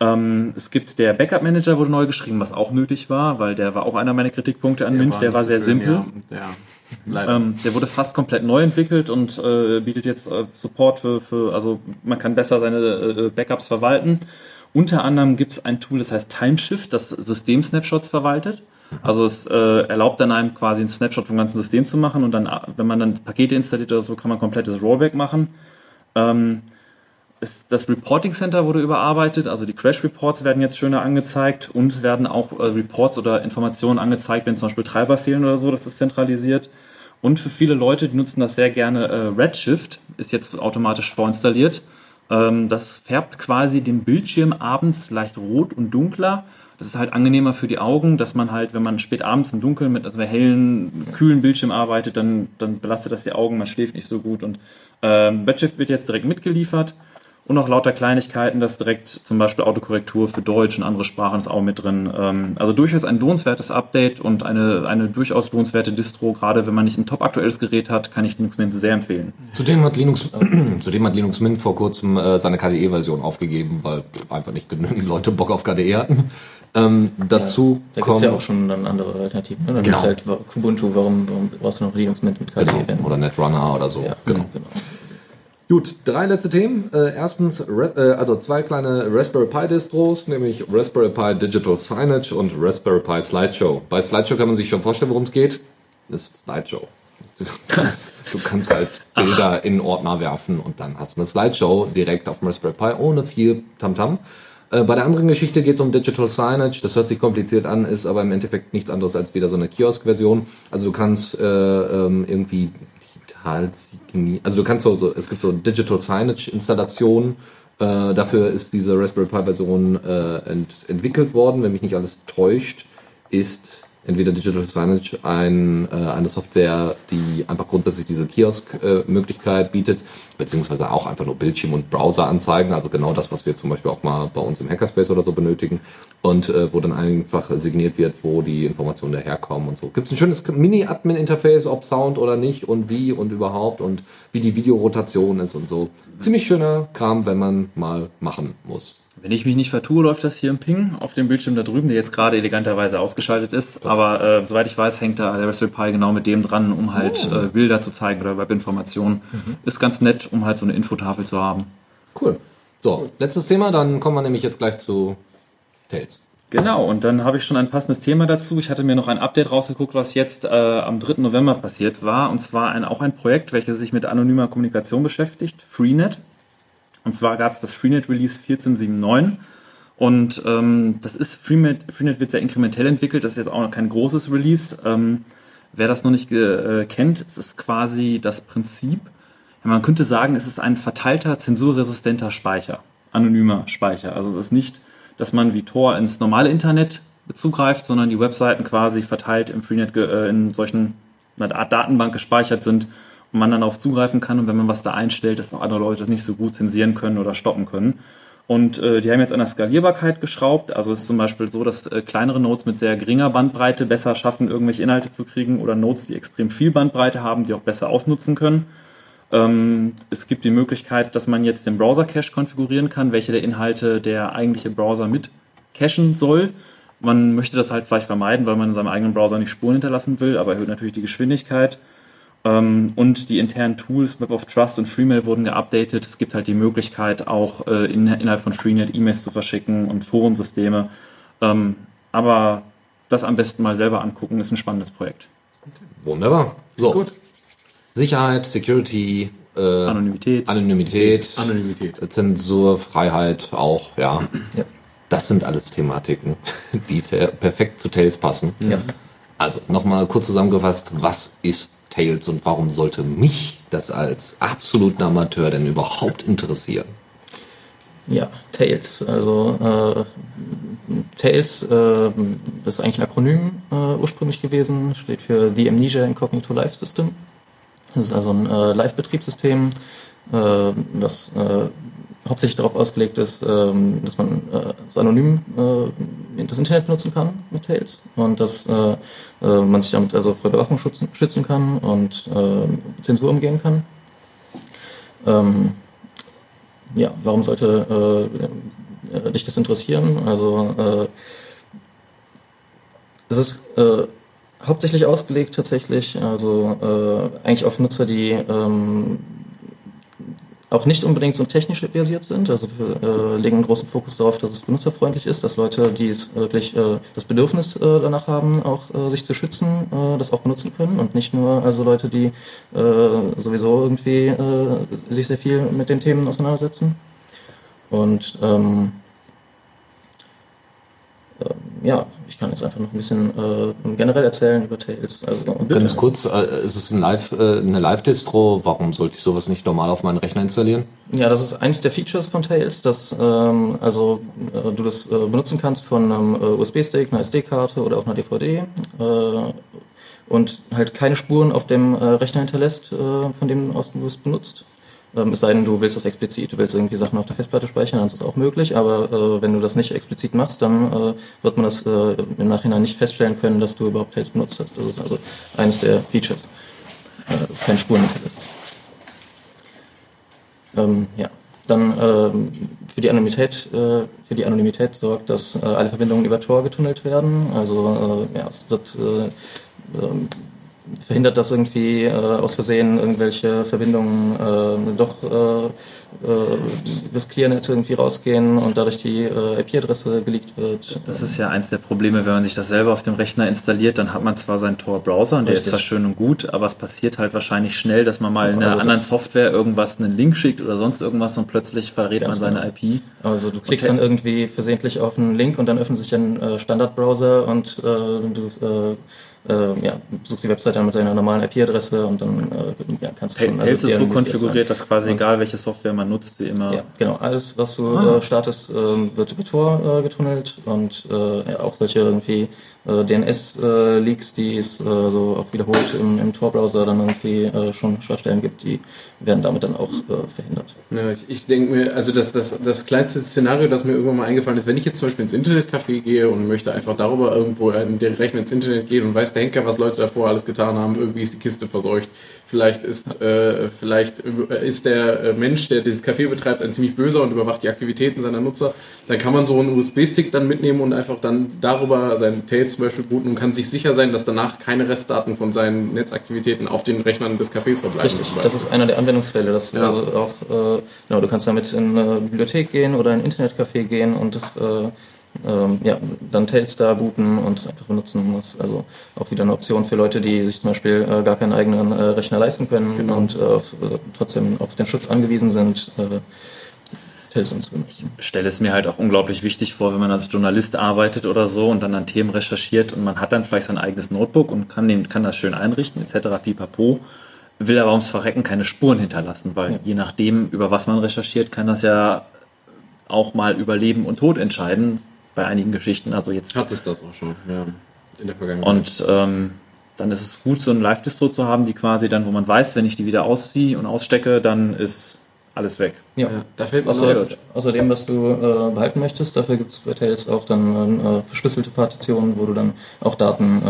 Ähm, es gibt der Backup Manager wurde neu geschrieben, was auch nötig war, weil der war auch einer meiner Kritikpunkte an Mint. Der nicht war so sehr schön, simpel. Ja, ja. Ähm, der wurde fast komplett neu entwickelt und äh, bietet jetzt äh, Support für, für, also man kann besser seine äh, Backups verwalten. Unter anderem gibt es ein Tool, das heißt Timeshift, das System-Snapshots verwaltet. Also es äh, erlaubt dann einem quasi einen Snapshot vom ganzen System zu machen und dann, wenn man dann Pakete installiert oder so, kann man komplettes Rollback machen. Ähm, es, das Reporting Center wurde überarbeitet, also die Crash Reports werden jetzt schöner angezeigt und werden auch äh, Reports oder Informationen angezeigt, wenn zum Beispiel Treiber fehlen oder so, das ist zentralisiert. Und für viele Leute, die nutzen das sehr gerne, äh, Redshift ist jetzt automatisch vorinstalliert. Ähm, das färbt quasi den Bildschirm abends leicht rot und dunkler. Das ist halt angenehmer für die Augen, dass man halt, wenn man spät abends im Dunkeln mit also hellen, kühlen Bildschirm arbeitet, dann, dann belastet das die Augen, man schläft nicht so gut. Und ähm, Redshift wird jetzt direkt mitgeliefert. Und auch lauter Kleinigkeiten, das direkt zum Beispiel Autokorrektur für Deutsch und andere Sprachen ist auch mit drin. Ähm, also durchaus ein lohnenswertes Update und eine, eine durchaus lohnenswerte Distro. Gerade wenn man nicht ein top aktuelles Gerät hat, kann ich Linux Mint sehr empfehlen. Zudem hat Linux, zudem hat Linux Mint vor kurzem äh, seine KDE-Version aufgegeben, weil einfach nicht genügend Leute Bock auf KDE hatten. Ähm, dazu Da gibt es kommen ja auch schon dann andere Alternativen. Ne? Dann Genau. ist halt Kubuntu, warum, warum brauchst du noch Linux mit, mit KDE? genau, oder Netrunner oder so. ja, genau. genau. Gut, drei letzte Themen. Äh, erstens, äh, also zwei kleine Raspberry Pi Distros, nämlich Raspberry Pi Digital Signage und Raspberry Pi Slideshow. Bei Slideshow kann man sich schon vorstellen, worum es geht. Das ist Slideshow. Du kannst, du kannst halt Bilder in Ordner werfen und dann hast du eine Slideshow direkt auf dem Raspberry Pi ohne viel Tamtam. Äh, bei der anderen Geschichte geht es um Digital Signage. Das hört sich kompliziert an, ist aber im Endeffekt nichts anderes als wieder so eine Kiosk-Version. Also du kannst äh, ähm, irgendwie digital signieren. Also du kannst so, so es gibt so Digital Signage Installationen. Äh, dafür ist diese Raspberry Pi Version äh, ent entwickelt worden. Wenn mich nicht alles täuscht, ist entweder Digital Signage ein, äh, eine Software, die einfach grundsätzlich diese Kiosk-Möglichkeit bietet, beziehungsweise auch einfach nur Bildschirm- und Browser-Anzeigen, also genau das, was wir zum Beispiel auch mal bei uns im Hackerspace oder so benötigen und äh, wo dann einfach signiert wird, wo die Informationen daherkommen und so. Gibt es ein schönes Mini-Admin-Interface, ob Sound oder nicht und wie und überhaupt und wie die Videorotation ist und so. Ziemlich schöner Kram, wenn man mal machen muss. Wenn ich mich nicht vertue, läuft das hier im Ping auf dem Bildschirm da drüben, der jetzt gerade eleganterweise ausgeschaltet ist. Aber äh, soweit ich weiß, hängt da der Raspberry Pi genau mit dem dran, um halt äh, Bilder zu zeigen oder Webinformationen. Ist ganz nett, um halt so eine Infotafel zu haben. Cool. So, letztes Thema, dann kommen wir nämlich jetzt gleich zu Tails. Genau, und dann habe ich schon ein passendes Thema dazu. Ich hatte mir noch ein Update rausgeguckt, was jetzt äh, am 3. November passiert war. Und zwar ein, auch ein Projekt, welches sich mit anonymer Kommunikation beschäftigt, Freenet. Und zwar gab es das Freenet Release 1479. Und ähm, das ist Freenet, Freenet wird sehr inkrementell entwickelt. Das ist jetzt auch noch kein großes Release. Ähm, wer das noch nicht äh, kennt, es ist quasi das Prinzip. Ja, man könnte sagen, es ist ein verteilter, zensurresistenter Speicher, anonymer Speicher. Also es ist nicht, dass man wie Tor ins normale Internet zugreift, sondern die Webseiten quasi verteilt im Freenet äh, in solchen einer Art Datenbank gespeichert sind man dann darauf zugreifen kann und wenn man was da einstellt, dass auch andere Leute das nicht so gut zensieren können oder stoppen können. Und äh, die haben jetzt an der Skalierbarkeit geschraubt. Also es ist zum Beispiel so, dass äh, kleinere Nodes mit sehr geringer Bandbreite besser schaffen, irgendwelche Inhalte zu kriegen oder Nodes, die extrem viel Bandbreite haben, die auch besser ausnutzen können. Ähm, es gibt die Möglichkeit, dass man jetzt den Browser-Cache konfigurieren kann, welche der Inhalte der eigentliche Browser mit cachen soll. Man möchte das halt vielleicht vermeiden, weil man in seinem eigenen Browser nicht Spuren hinterlassen will, aber erhöht natürlich die Geschwindigkeit. Ähm, und die internen Tools, Web of Trust und Freemail wurden geupdatet. Es gibt halt die Möglichkeit, auch äh, in, innerhalb von Freenet E-Mails zu verschicken und Forensysteme. Ähm, aber das am besten mal selber angucken, ist ein spannendes Projekt. Wunderbar. So, Gut. Sicherheit, Security, äh, Anonymität. Anonymität, Anonymität. Zensur, Freiheit auch, ja. Ja. Das sind alles Thematiken, die perfekt zu Tails passen. Ja. Also nochmal kurz zusammengefasst, was ist Tails und warum sollte mich das als absoluten Amateur denn überhaupt interessieren? Ja, Tails. Also äh, Tails, äh, das ist eigentlich ein Akronym äh, ursprünglich gewesen, steht für The Amnesia Incognito Live System. Das ist also ein äh, Live-Betriebssystem, äh, was äh, hauptsächlich darauf ausgelegt ist, ähm, dass man äh, synonym äh, das Internet benutzen kann mit Tails und dass äh, äh, man sich damit also vor Überwachung schützen, schützen kann und äh, Zensur umgehen kann. Ähm, ja, warum sollte äh, dich das interessieren? Also äh, es ist äh, hauptsächlich ausgelegt tatsächlich, also äh, eigentlich auf Nutzer, die ähm, auch nicht unbedingt so technisch versiert sind. Also wir äh, legen einen großen Fokus darauf, dass es benutzerfreundlich ist, dass Leute, die es wirklich äh, das Bedürfnis äh, danach haben, auch äh, sich zu schützen, äh, das auch benutzen können und nicht nur also Leute, die äh, sowieso irgendwie äh, sich sehr viel mit den Themen auseinandersetzen. Und ähm, ähm, ja, ich kann jetzt einfach noch ein bisschen äh, generell erzählen über Tails. Also, Ganz kurz, äh, ist es ein Live, äh, eine Live-Distro? Warum sollte ich sowas nicht normal auf meinen Rechner installieren? Ja, das ist eins der Features von Tails, dass ähm, also äh, du das äh, benutzen kannst von einem äh, USB-Stick, einer SD-Karte oder auch einer DVD äh, und halt keine Spuren auf dem Rechner hinterlässt, von dem aus du es benutzt. Ähm, es sei denn, du willst das explizit, du willst irgendwie Sachen auf der Festplatte speichern, dann ist das auch möglich, aber äh, wenn du das nicht explizit machst, dann äh, wird man das äh, im Nachhinein nicht feststellen können, dass du überhaupt Tails benutzt hast. Das ist also eines der Features, äh, dass keine Spuren hinterlässt. Ähm, ja. dann ähm, für die Anonymität, äh, für die Anonymität sorgt, dass äh, alle Verbindungen über Tor getunnelt werden. Also äh, ja, es wird äh, ähm, verhindert, dass irgendwie äh, aus Versehen irgendwelche Verbindungen äh, doch äh, äh, das Clearnet irgendwie rausgehen und dadurch die äh, IP-Adresse geleakt wird. Das ist ja eins der Probleme, wenn man sich das selber auf dem Rechner installiert, dann hat man zwar seinen Tor-Browser und der ist Richtig. zwar schön und gut, aber es passiert halt wahrscheinlich schnell, dass man mal in einer Also anderen Software irgendwas einen Link schickt oder sonst irgendwas und plötzlich verrät man seine genau. IP. Also du klickst Okay. dann irgendwie versehentlich auf einen Link und dann öffnet sich ein äh, Standardbrowser und äh, du äh, ja, suchst die Webseite dann mit deiner normalen IP-Adresse und dann äh, ja, kannst du schon... Tails ist so konfiguriert, dass quasi Und- egal welche Software man nutzt, sie immer Ja, genau. Alles, was du Ah. äh, startest, ähm, wird über Tor äh, getunnelt und äh, auch solche irgendwie äh, DNS-Leaks, die es äh, so auch wiederholt im, im Tor-Browser dann irgendwie äh, schon Schwachstellen gibt, die werden damit dann auch äh, verhindert. Ja, ich, ich denke mir, also das, das, das kleinste Szenario, das mir irgendwann mal eingefallen ist, wenn ich jetzt zum Beispiel ins Internetcafé gehe und möchte einfach darüber irgendwo Rechner ins Internet gehen und weiß der Henker, was Leute davor alles getan haben, irgendwie ist die Kiste verseucht. Vielleicht ist, äh, vielleicht äh, ist der äh, Mensch, der dieses Café betreibt, ein ziemlich böser und überwacht die Aktivitäten seiner Nutzer. Dann kann man so einen USB-Stick dann mitnehmen und einfach dann darüber seinen Tail zum Beispiel booten und kann sich sicher sein, dass danach keine Restdaten von seinen Netzaktivitäten auf den Rechnern des Cafés verbleiben. Richtig, das ist einer der Anwendungsfälle. Das Ja. also auch, äh, genau, du kannst damit in eine Bibliothek gehen oder in ein Internetcafé gehen und das äh, ähm, ja, dann Tails da booten und es einfach benutzen. Das ist also auch wieder eine Option für Leute, die sich zum Beispiel äh, gar keinen eigenen äh, Rechner leisten können Genau. und äh, auf, äh, trotzdem auf den Schutz angewiesen sind, äh, Tails zu benutzen. stelle es mir halt auch unglaublich wichtig vor, wenn man als Journalist arbeitet oder so und dann an Themen recherchiert und man hat dann vielleicht sein eigenes Notebook und kann, den, kann das schön einrichten, etc. pipapo, will aber ums Verrecken keine Spuren hinterlassen, weil Ja. je nachdem, über was man recherchiert, kann das ja auch mal über Leben und Tod entscheiden bei einigen Geschichten. Also jetzt Hat es das auch schon, ja. In der Vergangenheit. und ähm, dann ist es gut, so ein Live-Distro zu haben, die quasi dann, wo man weiß, wenn ich die wieder ausziehe und ausstecke, dann ist alles weg. Ja. ja, da Sehr noch, gut. Außerdem, was du äh, behalten möchtest, dafür gibt es bei Tails auch dann äh, verschlüsselte Partitionen, wo du dann auch Daten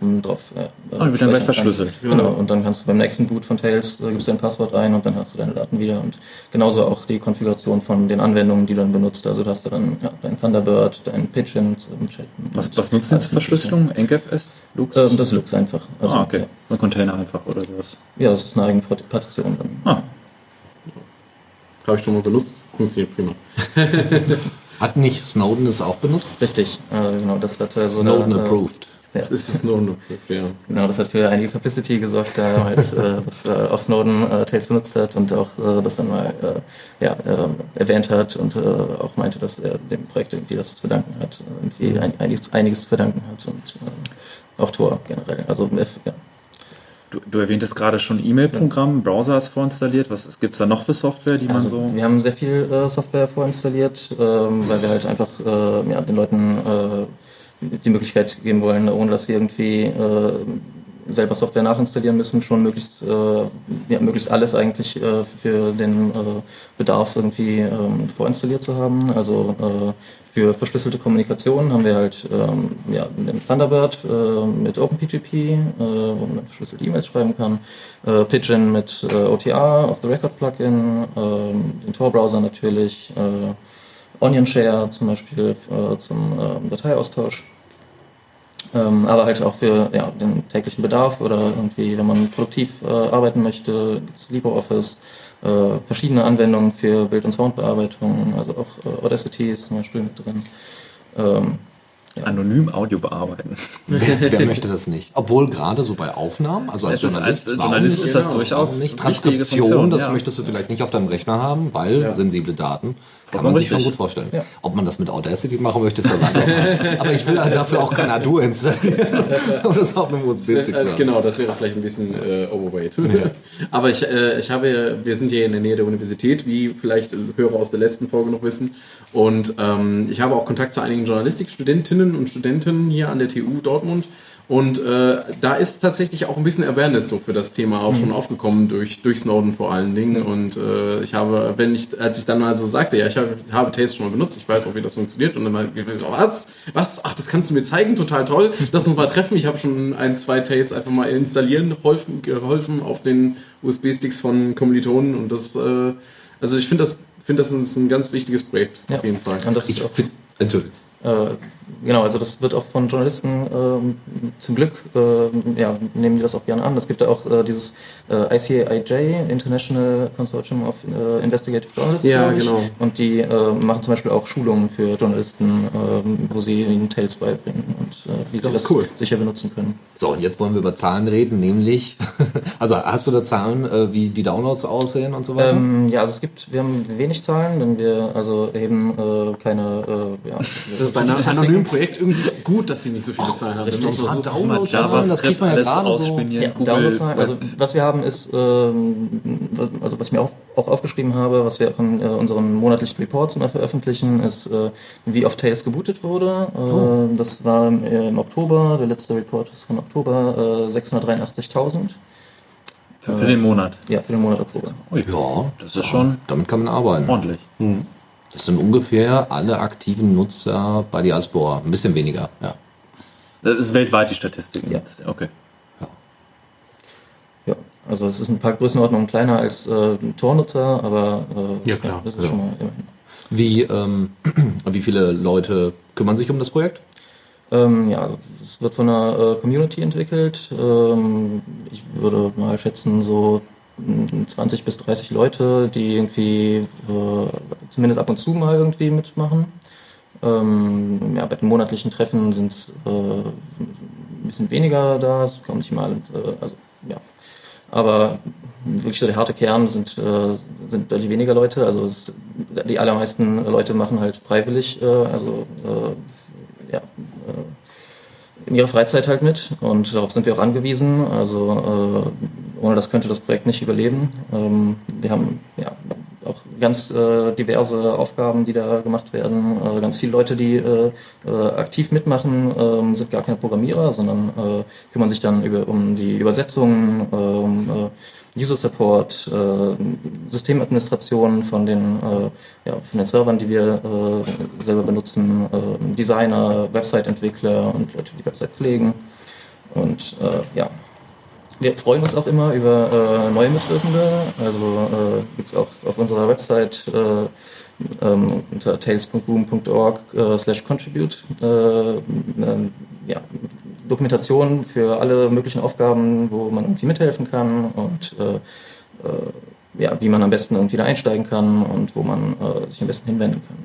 äh, drauf äh, Ah, die wird dann gleich verschlüsselt. Kannst. Genau, und dann kannst du beim nächsten Boot von Tails, äh, gibst du dein Passwort ein und dann hast du deine Daten wieder und genauso auch die Konfiguration von den Anwendungen, die du dann benutzt. Also da hast du dann ja, dein Thunderbird, dein Pigeon zum Chatten. Was, und was nutzt alles zur Verschlüsselung? NKFS? Lux? Ähm, das ist Lux einfach. Also, ah, okay. Ein Container einfach oder sowas. Ja, ja, das ist eine eigene Part- Partition dann. Ah, habe ich schon mal benutzt, funktioniert prima. Hat nicht Snowden es auch benutzt? Richtig, äh, genau, das hat äh, so Snowden eine, äh, approved. Ja. Das ist ein Proof, ja. Genau, das hat für einige Publicity gesorgt, da als äh, dass, äh, auch Snowden äh, Tails benutzt hat und auch äh, das dann mal äh, ja, äh, erwähnt hat und äh, auch meinte, dass er dem Projekt irgendwie das zu verdanken hat, irgendwie ein, einiges, einiges zu verdanken hat und äh, auch Tor generell. Also ja. Du, du erwähntest gerade schon E-Mail-Programm, Browser ist vorinstalliert. Was gibt es da noch für Software, die man Also, so. wir haben sehr viel äh, Software vorinstalliert, ähm, weil wir halt einfach äh, ja, den Leuten äh, die Möglichkeit geben wollen, ohne dass sie irgendwie äh, selber Software nachinstallieren müssen, schon möglichst, äh, ja, möglichst alles eigentlich äh, für den äh, Bedarf irgendwie ähm, vorinstalliert zu haben. Also äh, für verschlüsselte Kommunikation haben wir halt ähm, ja, den Thunderbird äh, mit OpenPGP, äh, wo man verschlüsselte E-Mails schreiben kann, äh, Pigeon mit äh, OTA, Off-the-Record-Plugin, ähm, den Tor-Browser natürlich, äh, OnionShare zum Beispiel äh, zum äh, Dateiaustausch. Ähm, aber halt auch für ja, den täglichen Bedarf oder irgendwie, wenn man produktiv äh, arbeiten möchte, gibt es LibreOffice, äh, verschiedene Anwendungen für Bild- und Soundbearbeitung, also auch äh, Audacity ist zum Beispiel mit drin. Ähm, Anonym Audio bearbeiten. Wer, wer möchte das nicht? Obwohl gerade so bei Aufnahmen, also als Es ist- Journalist, als warum Journalist ist das Genau, durchaus nicht Transkription, Funktion, das ja. möchtest du vielleicht nicht auf deinem Rechner haben, weil Ja. sensible Daten kann Vollkommen man sich schon gut vorstellen. Ja. Ob man das mit Audacity machen möchte, ist dann. Aber ich will dafür auch kein Adu installieren und das auf einem USB-Stick Äh, genau, das wäre vielleicht ein bisschen äh, overweight. Aber ich, äh, ich habe, ja- wir sind hier in der Nähe der Universität, wie vielleicht Hörer aus der letzten Folge noch wissen. Und ähm, ich habe auch Kontakt zu einigen Journalistikstudentinnen und Studenten hier an der TU Dortmund. Und äh, da ist tatsächlich auch ein bisschen Awareness so für das Thema auch schon aufgekommen durch, durch Snowden vor allen Dingen. Und äh, ich habe, wenn ich, als ich dann mal so sagte, ja, ich habe, habe Taste schon mal benutzt, ich weiß auch, wie das funktioniert. Und dann mal, ich so, was? Was? Ach, das kannst du mir zeigen? Total toll. Lass uns mal treffen. Ich habe schon ein, zwei Tails einfach mal installieren, geholfen, geholfen auf den USB-Sticks von Kommilitonen. Und das, äh, also ich finde das finde, das ist ein ganz wichtiges Projekt, Ja. auf jeden Fall. Und das Ich ist auch find, Entschuldigung. Äh, genau, also das wird auch von Journalisten ähm, zum Glück, äh, ja, nehmen die das auch gerne an. Es gibt ja auch äh, dieses äh, ICAIJ, International Consortium of äh, Investigative Journalists, Ja, genau. Und die äh, machen zum Beispiel auch Schulungen für Journalisten, ähm, wo sie ihnen Tales beibringen und äh, wie Das sie ist das cool. sicher benutzen können. So, und jetzt wollen wir über Zahlen reden, nämlich, also hast du da Zahlen, äh, wie die Downloads aussehen und so weiter? Ähm, ja, also es gibt, wir haben wenig Zahlen, denn wir also erheben äh, keine, äh, ja, Das ist bei einem anonymen Projekt irgendwie gut, dass sie nicht so viele Zahlen haben. richtig. Ah, so- Downloads, JavaScript, das kriegt man ja gerade so. Ja. Downloadzahlen. Also was wir haben ist, ähm, was- also was ich mir auch, auch aufgeschrieben habe, was wir auch in äh, unseren monatlichen Reports immer veröffentlichen, ist, äh, wie oft Tails gebootet wurde. Äh, Das war im, äh, im Oktober, der letzte Report ist von Oktober, äh, 683.000. für, für den Monat. Ja, für den Monat Oktober. Ja, das ist schon damit kann man arbeiten. ordentlich. Das sind ungefähr alle aktiven Nutzer bei Diaspora. Ein bisschen weniger, ja. Das ist weltweit die Statistik Ja. jetzt. Okay. Ja, also es ist ein paar Größenordnungen kleiner als äh, Tornutzer, aber äh, Ja, klar. das ist Ja. schon mal immerhin. Wie, ähm, wie viele Leute kümmern sich um das Projekt? Ähm, ja, also es wird von einer äh, Community entwickelt. Ähm, ich würde mal schätzen, so 20 bis 30 Leute, die irgendwie äh, zumindest ab und zu mal irgendwie mitmachen. Ähm, ja, bei den monatlichen Treffen sind es äh, ein bisschen weniger da, kommen nicht mal, äh, also ja. Aber wirklich so der harte Kern sind, äh, sind deutlich weniger Leute. Also es, die allermeisten Leute machen halt freiwillig, äh, also äh, ja, in ihrer Freizeit halt mit und darauf sind wir auch angewiesen. Also ohne das könnte das Projekt nicht überleben. Ähm, wir haben ja auch ganz äh, diverse Aufgaben, die da gemacht werden. Äh, ganz viele Leute, die äh, äh, aktiv mitmachen, ähm, sind gar keine Programmierer, sondern äh, kümmern sich dann über, um die Übersetzung, äh, um äh, User Support, Systemadministration von den, ja, von den Servern, die wir selber benutzen, Designer, Website-Entwickler und Leute, die Website pflegen. Und ja, wir freuen uns auch immer über äh, neue Mitwirkende. Also äh, gibt es auch auf unserer Website äh, ähm, unter tales.boom.org äh, slash contribute äh, ja, Dokumentation für alle möglichen Aufgaben, wo man irgendwie mithelfen kann und äh, ja, wie man am besten irgendwie da einsteigen kann und wo man sich am besten hinwenden kann.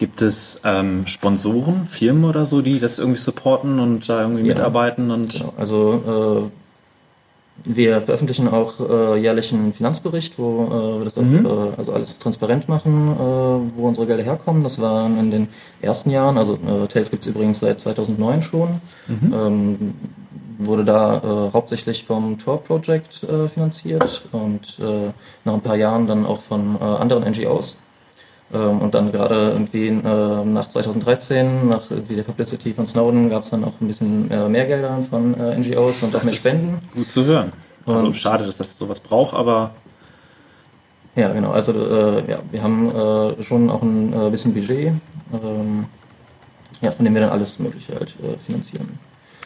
Gibt es ähm, Sponsoren, Firmen oder so, die das irgendwie supporten und da irgendwie Ja. mitarbeiten? Und Genau, also äh, wir veröffentlichen auch äh, jährlich einen Finanzbericht, wo äh, wir das auch, Mhm. äh, also alles transparent machen, äh, wo unsere Gelder herkommen. Das waren in den ersten Jahren, also äh, Tails gibt es übrigens seit 2009 schon, ähm, wurde da hauptsächlich vom Tor Project finanziert und nach ein paar Jahren dann auch von anderen NGOs. Ähm, und dann gerade irgendwie äh, nach 2013, nach irgendwie der Publicity von Snowden, gab es dann auch ein bisschen äh, mehr Gelder von äh, NGOs und auch Das mehr ist Spenden. gut zu hören. Also Und- schade, dass das sowas braucht, aber Ja, genau. Also äh, ja, wir haben äh, schon auch ein äh, bisschen Budget, ähm, ja, von dem wir dann alles Mögliche halt äh, finanzieren.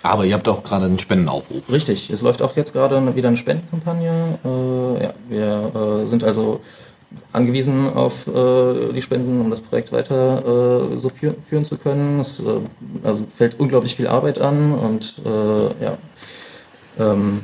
Aber ihr habt auch gerade einen Spendenaufruf. Richtig, es läuft auch jetzt gerade wieder eine Spendenkampagne. Äh, ja, wir äh, sind also angewiesen auf äh, die Spenden, um das Projekt weiter äh, so führ führen zu können. Es äh, also fällt unglaublich viel Arbeit an und äh, ja. Ähm,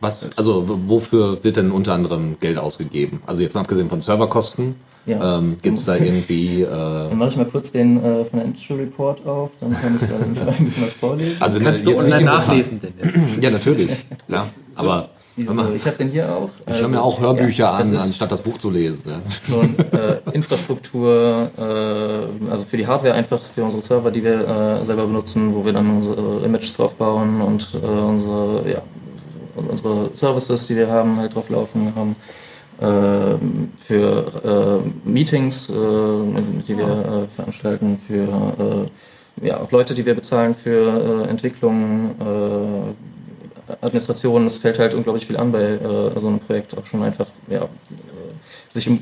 Was, also wofür wird denn unter anderem Geld ausgegeben? Also jetzt mal abgesehen von Serverkosten, ja. ähm, gibt es da irgendwie, äh, Dann mache ich mal kurz den äh, Financial Report auf, dann kann ich da ein bisschen was vorlesen. also kannst ne, du jetzt online nachlesen, Dennis. Ja, natürlich, klar. Aber Diese, mal, ich habe den hier auch. ich höre mir auch Hörbücher ja, an, anstatt das Buch zu lesen. Ja. schon äh, Infrastruktur, äh, also für die Hardware einfach, für unsere Server, die wir äh, selber benutzen, wo wir dann unsere Images draufbauen und äh, unsere, ja, unsere Services, die wir haben, halt drauf laufen haben. Äh, für äh, Meetings, äh, die wir äh, veranstalten, für ja, auch Leute, die wir bezahlen für Entwicklung, Administration, es fällt halt unglaublich viel an bei so einem Projekt, auch schon einfach, ja, sich um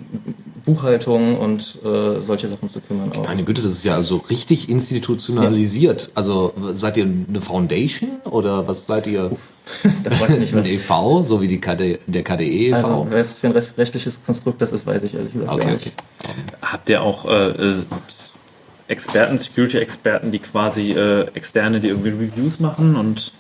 Buchhaltung und äh, solche Sachen zu kümmern. Auch. Meine Güte, das ist ja also richtig institutionalisiert. Also seid ihr eine Foundation oder was seid ihr? da fragt mich Ein was. EV, so wie die KD, der KDE e.V. Also, was für ein rechtliches Konstrukt das ist, weiß ich ehrlich gesagt okay, gar okay. nicht. Habt ihr auch äh, äh, Experten, Security-Experten, die quasi äh, externe, die irgendwie Reviews machen und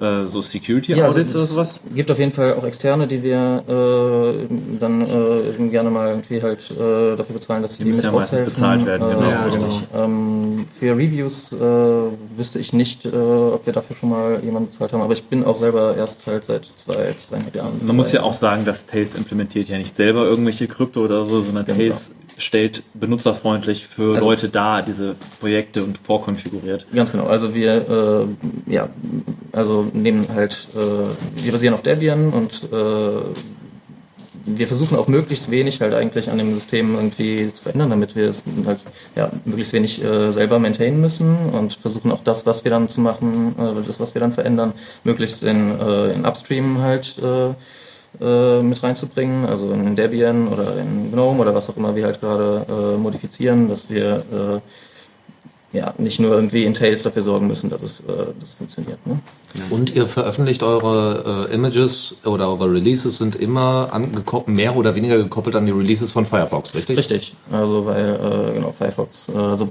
äh, so Security-Audits oder es sowas? gibt auf jeden Fall auch Externe, die wir äh, dann äh, gerne mal irgendwie halt äh, dafür bezahlen, dass sie Die die, müssen mit ja meistens bezahlt werden, genau, Äh, ja, richtig. richtig. Ähm, für Reviews wüsste ich nicht, ob wir dafür schon mal jemanden bezahlt haben, aber ich bin auch selber erst halt seit zwei, zweieinhalb Jahren. Man muss ja auch sagen, dass Tails implementiert ja nicht selber irgendwelche Krypto oder so, sondern Ganz Tails stellt benutzerfreundlich für Also- Leute dar diese Projekte und vorkonfiguriert. Ganz genau. Also wir, äh, ja, also nehmen halt, äh, wir basieren auf Debian und äh, wir versuchen auch möglichst wenig halt eigentlich an dem System irgendwie zu verändern, damit wir es halt ja möglichst wenig äh, selber maintainen müssen und versuchen auch das, was wir dann zu machen, äh, das, was wir dann verändern, möglichst in, äh, in Upstream halt äh, äh, mit reinzubringen, also in Debian oder in GNOME oder was auch immer wir halt gerade äh, modifizieren, dass wir äh, ja, nicht nur irgendwie in Tails dafür sorgen müssen, dass es, äh, dass es funktioniert. Ne? Und ihr veröffentlicht eure äh, Images oder eure Releases sind immer mehr oder weniger gekoppelt an die Releases von Firefox, richtig? Richtig, also weil äh, genau Firefox, äh, also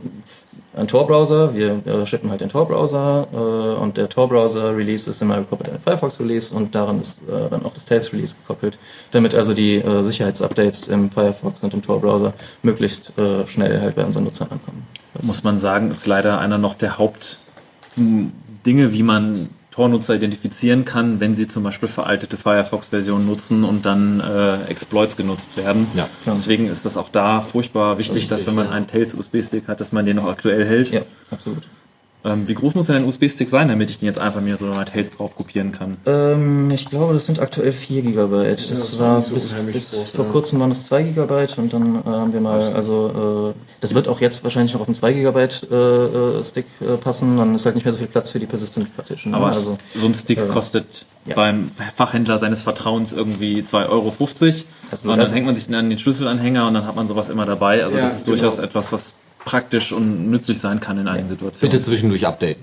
ein Tor-Browser, wir äh, shippen halt den Tor-Browser äh, und der Tor-Browser-Release ist immer gekoppelt an den Firefox-Release und daran ist äh, dann auch das Tails-Release gekoppelt, damit also die äh, Sicherheitsupdates im Firefox und im Tor-Browser möglichst äh, schnell halt bei unseren Nutzern ankommen. Das Muss man sagen, ist leider einer noch der Hauptdinge, wie man Tor-Nutzer identifizieren kann, wenn sie zum Beispiel veraltete Firefox-Versionen nutzen und dann äh, Exploits genutzt werden. Ja. Klar. Deswegen ist das auch da furchtbar wichtig, Richtig, dass wenn man ja. einen Tails USB-Stick hat, dass man den noch aktuell hält. ja, absolut. Ähm, wie groß muss denn ein USB-Stick sein, damit ich den jetzt einfach mir so mal Tails drauf kopieren kann? Ähm, ich glaube, das sind aktuell 4 Gigabyte. Das, das war so bis, bis groß, vor ja. kurzem waren es 2 Gigabyte und dann äh, haben wir mal, also äh, das wird auch jetzt wahrscheinlich noch auf einen 2 Gigabyte äh, äh, Stick äh, passen, dann ist halt nicht mehr so viel Platz für die Persistent Partition. ne? Aber also so ein Stick äh, kostet ja. beim Fachhändler seines Vertrauens irgendwie 2,50 Euro. Absolut. Und dann hängt man sich dann an den Schlüsselanhänger und dann hat man sowas immer dabei. Also Ja, das ist durchaus genau. etwas, was praktisch und nützlich sein kann in einigen Situationen. Bitte zwischendurch updaten.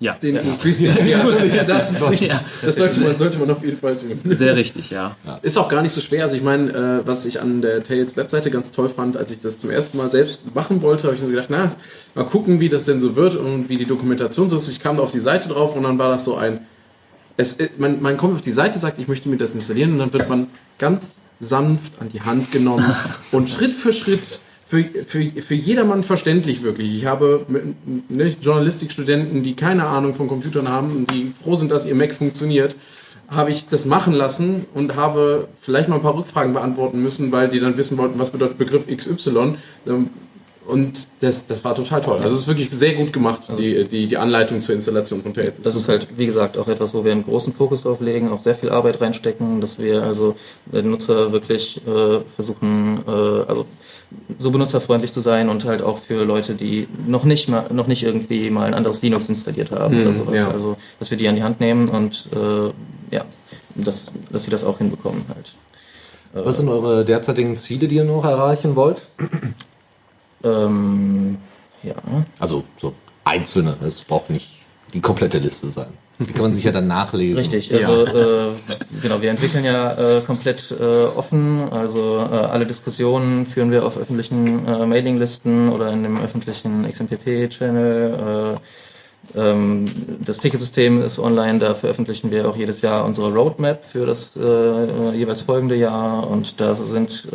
Ja, Den USB-Stick, ja, das, ist, das ist richtig. Ja. Das sollte man, sollte man auf jeden Fall tun. sehr richtig, ja. Ist auch gar nicht so schwer. Also ich meine, äh, was ich an der Tails Webseite ganz toll fand, als ich das zum ersten Mal selbst machen wollte, habe ich mir gedacht, na, mal gucken, wie das denn so wird und wie die Dokumentation so ist. Ich kam da auf die Seite drauf und dann war das so ein, es, äh, man, man kommt auf die Seite, sagt, ich möchte mir das installieren und dann wird man ganz sanft an die Hand genommen und Schritt für Schritt für, für, für jedermann verständlich wirklich. Ich habe ne, Journalistikstudenten, die keine Ahnung von Computern haben und die froh sind, dass ihr Mac funktioniert, habe ich das machen lassen und habe vielleicht mal ein paar Rückfragen beantworten müssen, weil die dann wissen wollten, was bedeutet Begriff XY. Ähm, Und das, das war total toll. Also es ist wirklich sehr gut gemacht, die, die, die Anleitung zur Installation von Tails. Das ist halt, wie gesagt, auch etwas, wo wir einen großen Fokus drauf legen, auch sehr viel Arbeit reinstecken, dass wir also den Nutzer wirklich äh, versuchen, äh, also so benutzerfreundlich zu sein und halt auch für Leute, die noch nicht mal, noch nicht irgendwie mal ein anderes Linux installiert haben Hm, oder sowas. ja. Also, dass wir die an die Hand nehmen und äh, ja, dass, dass sie das auch hinbekommen halt. Was sind eure derzeitigen Ziele, die ihr noch erreichen wollt? Ähm, ja. Also so einzelne, es braucht nicht die komplette Liste sein. Die kann man sich ja dann nachlesen. Richtig, also äh, genau, wir entwickeln ja äh, komplett äh, offen, also äh, alle Diskussionen führen wir auf öffentlichen äh, Mailinglisten oder in dem öffentlichen XMPP-Channel. Äh, ähm, das Ticketsystem ist online, da veröffentlichen wir auch jedes Jahr unsere Roadmap für das jeweils folgende Jahr und da sind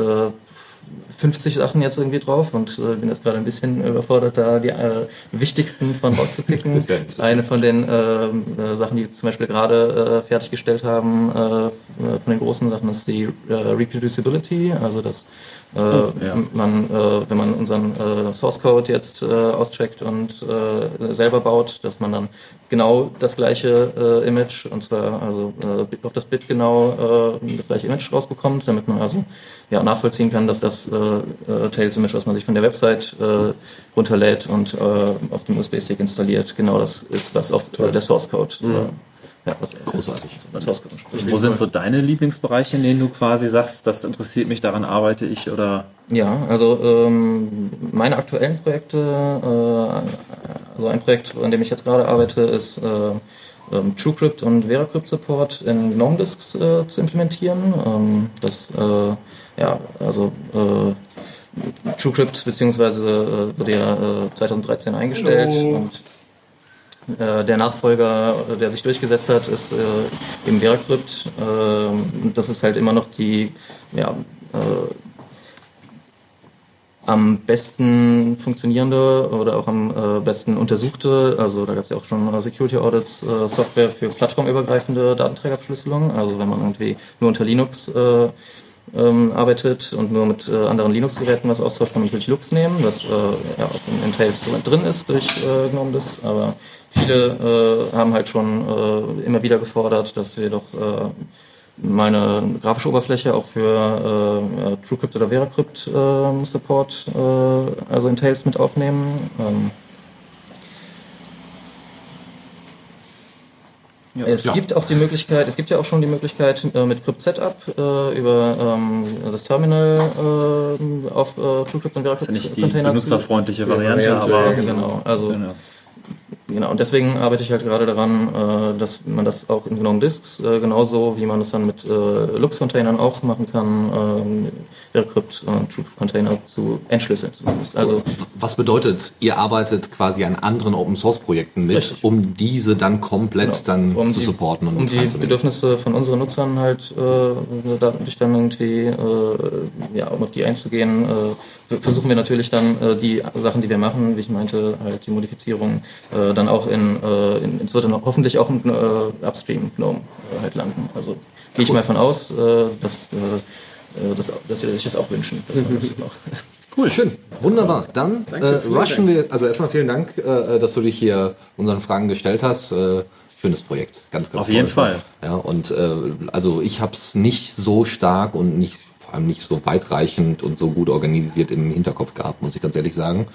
50 Sachen jetzt irgendwie drauf und äh, bin jetzt gerade ein bisschen überfordert, da die äh, wichtigsten von rauszupicken. Eine von den ähm, äh, Sachen, die wir zum Beispiel gerade äh, fertiggestellt haben, äh, von den großen Sachen ist die äh, Reproducibility, also dass äh, ja. man, äh, wenn man unseren äh, Source Code jetzt äh, auscheckt und äh, selber baut, dass man dann genau das gleiche Image, und zwar also auf das Bit genau das gleiche Image rausbekommt, damit man also ja, nachvollziehen kann, dass das Tails-Image, was man sich von der Website runterlädt und auf dem USB-Stick installiert, genau das ist, was auch der Source Code äh, ja, was, Großartig. Code entspricht. Wo sind so deine Lieblingsbereiche, in denen du quasi sagst, das interessiert mich, daran arbeite ich oder Ja, also ähm, meine aktuellen Projekte, äh, also ein Projekt, an dem ich jetzt gerade arbeite, ist äh, ähm, TrueCrypt und VeraCrypt Support in GNOME Disks äh, zu implementieren. Ähm, das, äh, ja, also äh, TrueCrypt beziehungsweise äh, wurde ja äh, 2013 eingestellt Hallo. und äh, der Nachfolger, äh, der sich durchgesetzt hat, ist äh, eben VeraCrypt. Äh, das ist halt immer noch die ja, äh, am besten funktionierende oder auch am äh, besten untersuchte, also da gab es ja auch schon äh, Security Audits, äh, Software für plattformübergreifende Datenträgerverschlüsselung. Also wenn man irgendwie nur unter Linux äh, ähm, arbeitet und nur mit äh, anderen Linux-Geräten was austauscht, kann man natürlich Lux nehmen, was äh, ja auch in, Tails drin ist durch äh, GNOME Disks, aber viele äh, haben halt schon äh, immer wieder gefordert, dass wir doch äh, mal eine grafische Oberfläche auch für äh, TrueCrypt oder VeraCrypt Support, also in Tails mit aufnehmen. Ähm, es Ja. gibt auch die Möglichkeit, es gibt ja auch schon die Möglichkeit äh, mit Crypt Setup äh, über ähm, das Terminal äh, auf äh, TrueCrypt und Das ist VeraCrypt ja nicht die Container zu, benutzerfreundliche Variante, Variante, aber ja, genau. Also genau. Genau, und deswegen arbeite ich halt gerade daran, äh, dass man das auch in GNOME Disks, äh, genauso wie man es dann mit äh, Lux-Containern auch machen kann, ähm, VeraCrypt und TrueCrypt-Container zu entschlüsseln zumindest. Also Was bedeutet, ihr arbeitet quasi an anderen Open Source Projekten mit, Richtig. um diese dann komplett Genau. dann Um zu die- supporten und um die? Bedürfnisse von unseren Nutzern halt dadurch dann irgendwie ja, um auf die einzugehen, versuchen wir natürlich dann die Sachen, die wir machen, wie ich meinte, halt die Modifizierung dann auch in, äh, in es wird dann hoffentlich auch im äh, Upstream GNOME äh, halt landen. Also gehe ich mal von aus, äh, dass, äh, äh, dass, dass sie sich das auch wünschen, dass man das noch Cool, schön. Wunderbar. Dann Danke, äh, vielen rushen wir, also erstmal vielen Dank, äh, dass du dich hier unseren Fragen gestellt hast. Äh, schönes Projekt, ganz, ganz Auf jeden toll. Fall. Ja, und äh, also ich habe es nicht so stark und nicht vor allem nicht so weitreichend und so gut organisiert im Hinterkopf gehabt, muss ich ganz ehrlich sagen.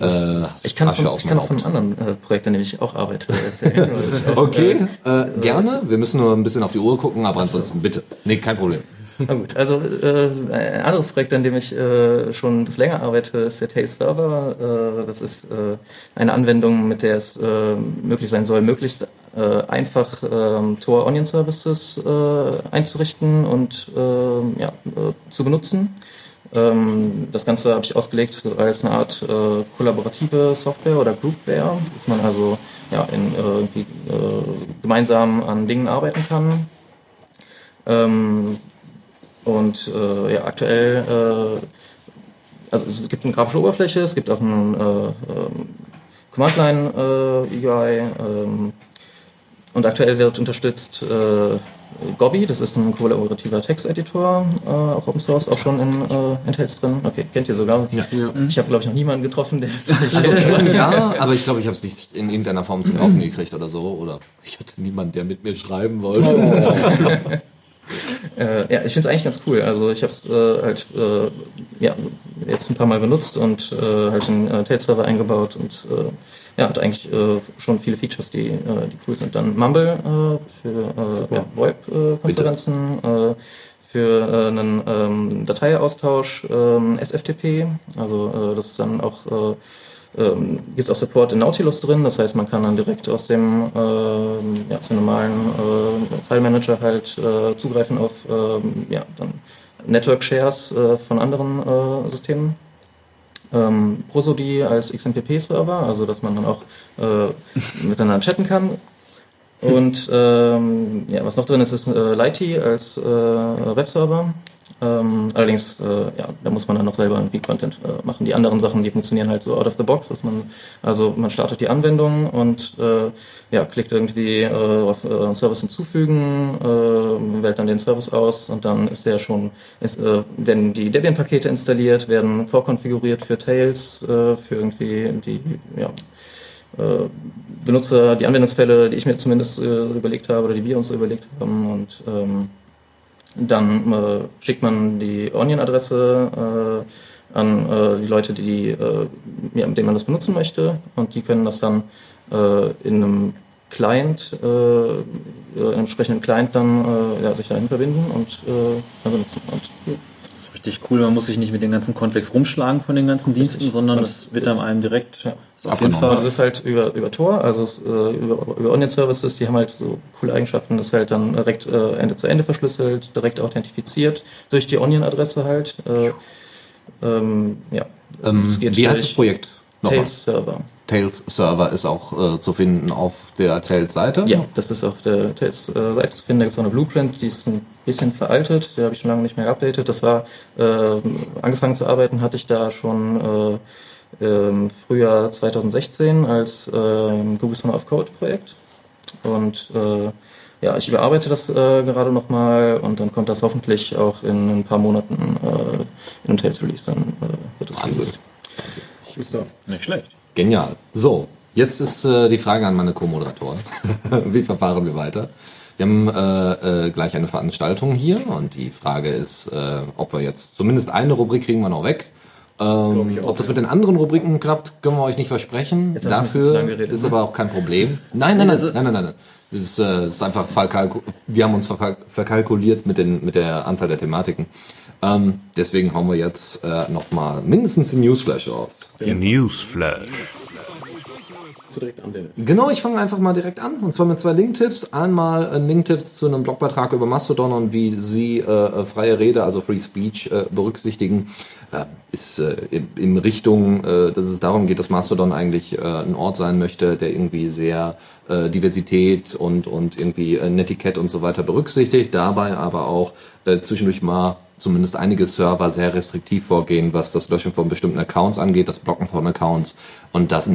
Äh, Ich kann, Asche von, ich kann auch von Haupt. anderen äh, Projekten, an denen ich auch arbeite, erzählen. weil ich auch, Okay, äh, gerne. Wir müssen nur ein bisschen auf die Uhr gucken, aber ansonsten bitte. Nee, kein Problem. Na gut, also äh, ein anderes Projekt, an dem ich äh, schon bisschen länger arbeite, ist der Tail Server. Äh, das ist äh, eine Anwendung, mit der es äh, möglich sein soll, möglichst äh, einfach ähm, Tor Onion Services äh, einzurichten und äh, ja, äh, zu benutzen. Ähm, das Ganze habe ich ausgelegt als eine Art äh, kollaborative Software oder Groupware, dass man also ja, in, äh, äh, gemeinsam an Dingen arbeiten kann. Ähm, und äh, ja, aktuell, äh, also es gibt eine grafische Oberfläche, es gibt auch ein äh, ähm, Command-Line-UI ähm, und aktuell wird unterstützt Gobby, das ist ein kollaborativer Texteditor, äh, auch Open Source, auch schon in, äh, in Tails drin. Okay, kennt ihr sogar. Ja. Ich habe, glaube ich, noch niemanden getroffen, der das nicht Also kennt. ja, aber ich glaube, ich habe es nicht in irgendeiner Form zum Laufen gekriegt oder so. Oder ich hatte niemanden, der mit mir schreiben wollte. Äh, ja, ich finde es eigentlich ganz cool. Also ich habe es äh, halt äh, ja, jetzt ein paar Mal benutzt und äh, halt einen äh, Tail-Server eingebaut und äh, ja, hat eigentlich äh, schon viele Features, die, äh, die cool sind. Dann Mumble äh, für äh, ja, VoIP-Konferenzen, äh, für äh, einen ähm, Dateiaustausch, ähm, SFTP, also äh, das ist dann auch äh, ähm, gibt es auch Support in Nautilus drin, das heißt, man kann dann direkt aus dem, ähm, ja, aus dem normalen äh, File Manager halt äh, zugreifen auf ähm, ja, dann Network Shares äh, von anderen äh, Systemen. Ähm, Prosody als XMPP-Server, also dass man dann auch äh, miteinander chatten kann. Und ähm, ja, was noch drin ist, ist äh, Lighty als äh, Webserver. Ähm, allerdings, äh, ja, da muss man dann noch selber irgendwie Content äh, machen. Die anderen Sachen, die funktionieren halt so out of the box, dass man, also man startet die Anwendung und äh, ja, klickt irgendwie äh, auf äh, Service hinzufügen, äh, wählt dann den Service aus und dann ist der schon, ist, werden die Debian-Pakete installiert, werden vorkonfiguriert für Tails, für irgendwie die, ja, Benutzer, die Anwendungsfälle, die ich mir zumindest überlegt habe oder die wir uns so überlegt haben und ähm, dann äh, schickt man die Onion-Adresse äh, an äh, die Leute, die, äh, ja, mit denen man das benutzen möchte. Und die können das dann äh, in einem Client, äh, in einem entsprechenden Client dann ja, sich dahin verbinden und dann benutzen. Und, Richtig cool, man muss sich nicht mit den ganzen Convex rumschlagen von den ganzen Diensten, sondern Und- es wird dann einem direkt ja. Ist auf jeden. Fall. Also es ist halt über, über Tor, also es, äh, über, über Onion-Services, die haben halt so coole Eigenschaften, das ist halt dann direkt äh, Ende zu Ende verschlüsselt, direkt authentifiziert, durch die Onion-Adresse halt. Äh, ähm, ja. Ähm, wie heißt das Projekt? Tails Server. Tails Server ist auch äh, zu finden auf der Tails-Seite. Ja, das ist auf der Tails-Seite zu finden. Da gibt es auch eine Blueprint, die ist ein bisschen veraltet, die habe ich schon lange nicht mehr geupdatet. Das war, äh, angefangen zu arbeiten hatte ich da schon äh, ähm, Frühjahr 2016 als äh, Google Summer of Code Projekt. Und äh, ja, ich überarbeite das äh, gerade nochmal und dann kommt das hoffentlich auch in ein paar Monaten äh, in einem Tails Release. Dann wird es Wahnsinn. released. Gustav. Nicht schlecht. Genial. So, jetzt ist äh, die Frage an meine Co-Moderatoren. Wie verfahren wir weiter? Wir haben äh, äh, gleich eine Veranstaltung hier und die Frage ist, äh, ob wir jetzt zumindest eine Rubrik kriegen wir noch weg. Ähm, auch, ob das ja. mit den anderen Rubriken klappt, können wir euch nicht versprechen. Jetzt Dafür geredet, ist ne? aber auch kein Problem. Nein, nein, nein, nein, nein, nein. nein. Das ist, äh, das ist einfach verkalku wir haben uns verkal verkalkuliert mit, den, mit der Anzahl der Thematiken. Ähm, deswegen hauen wir jetzt äh, nochmal mindestens den Newsflash raus. Newsflash. So direkt an Dennis. Genau, ich fange einfach mal direkt an. Und zwar mit zwei Linktipps. Einmal ein Linktipps zu einem Blogbeitrag über Mastodon und wie Sie äh, freie Rede, also Free Speech, äh, berücksichtigen. Äh, ist äh, in, in Richtung, äh, dass es darum geht, dass Mastodon eigentlich äh, ein Ort sein möchte, der irgendwie sehr äh, Diversität und, und irgendwie äh, Netiquette und so weiter berücksichtigt. Dabei aber auch äh, zwischendurch mal zumindest einige Server sehr restriktiv vorgehen, was das Löschen von bestimmten Accounts angeht, das Blocken von Accounts und das,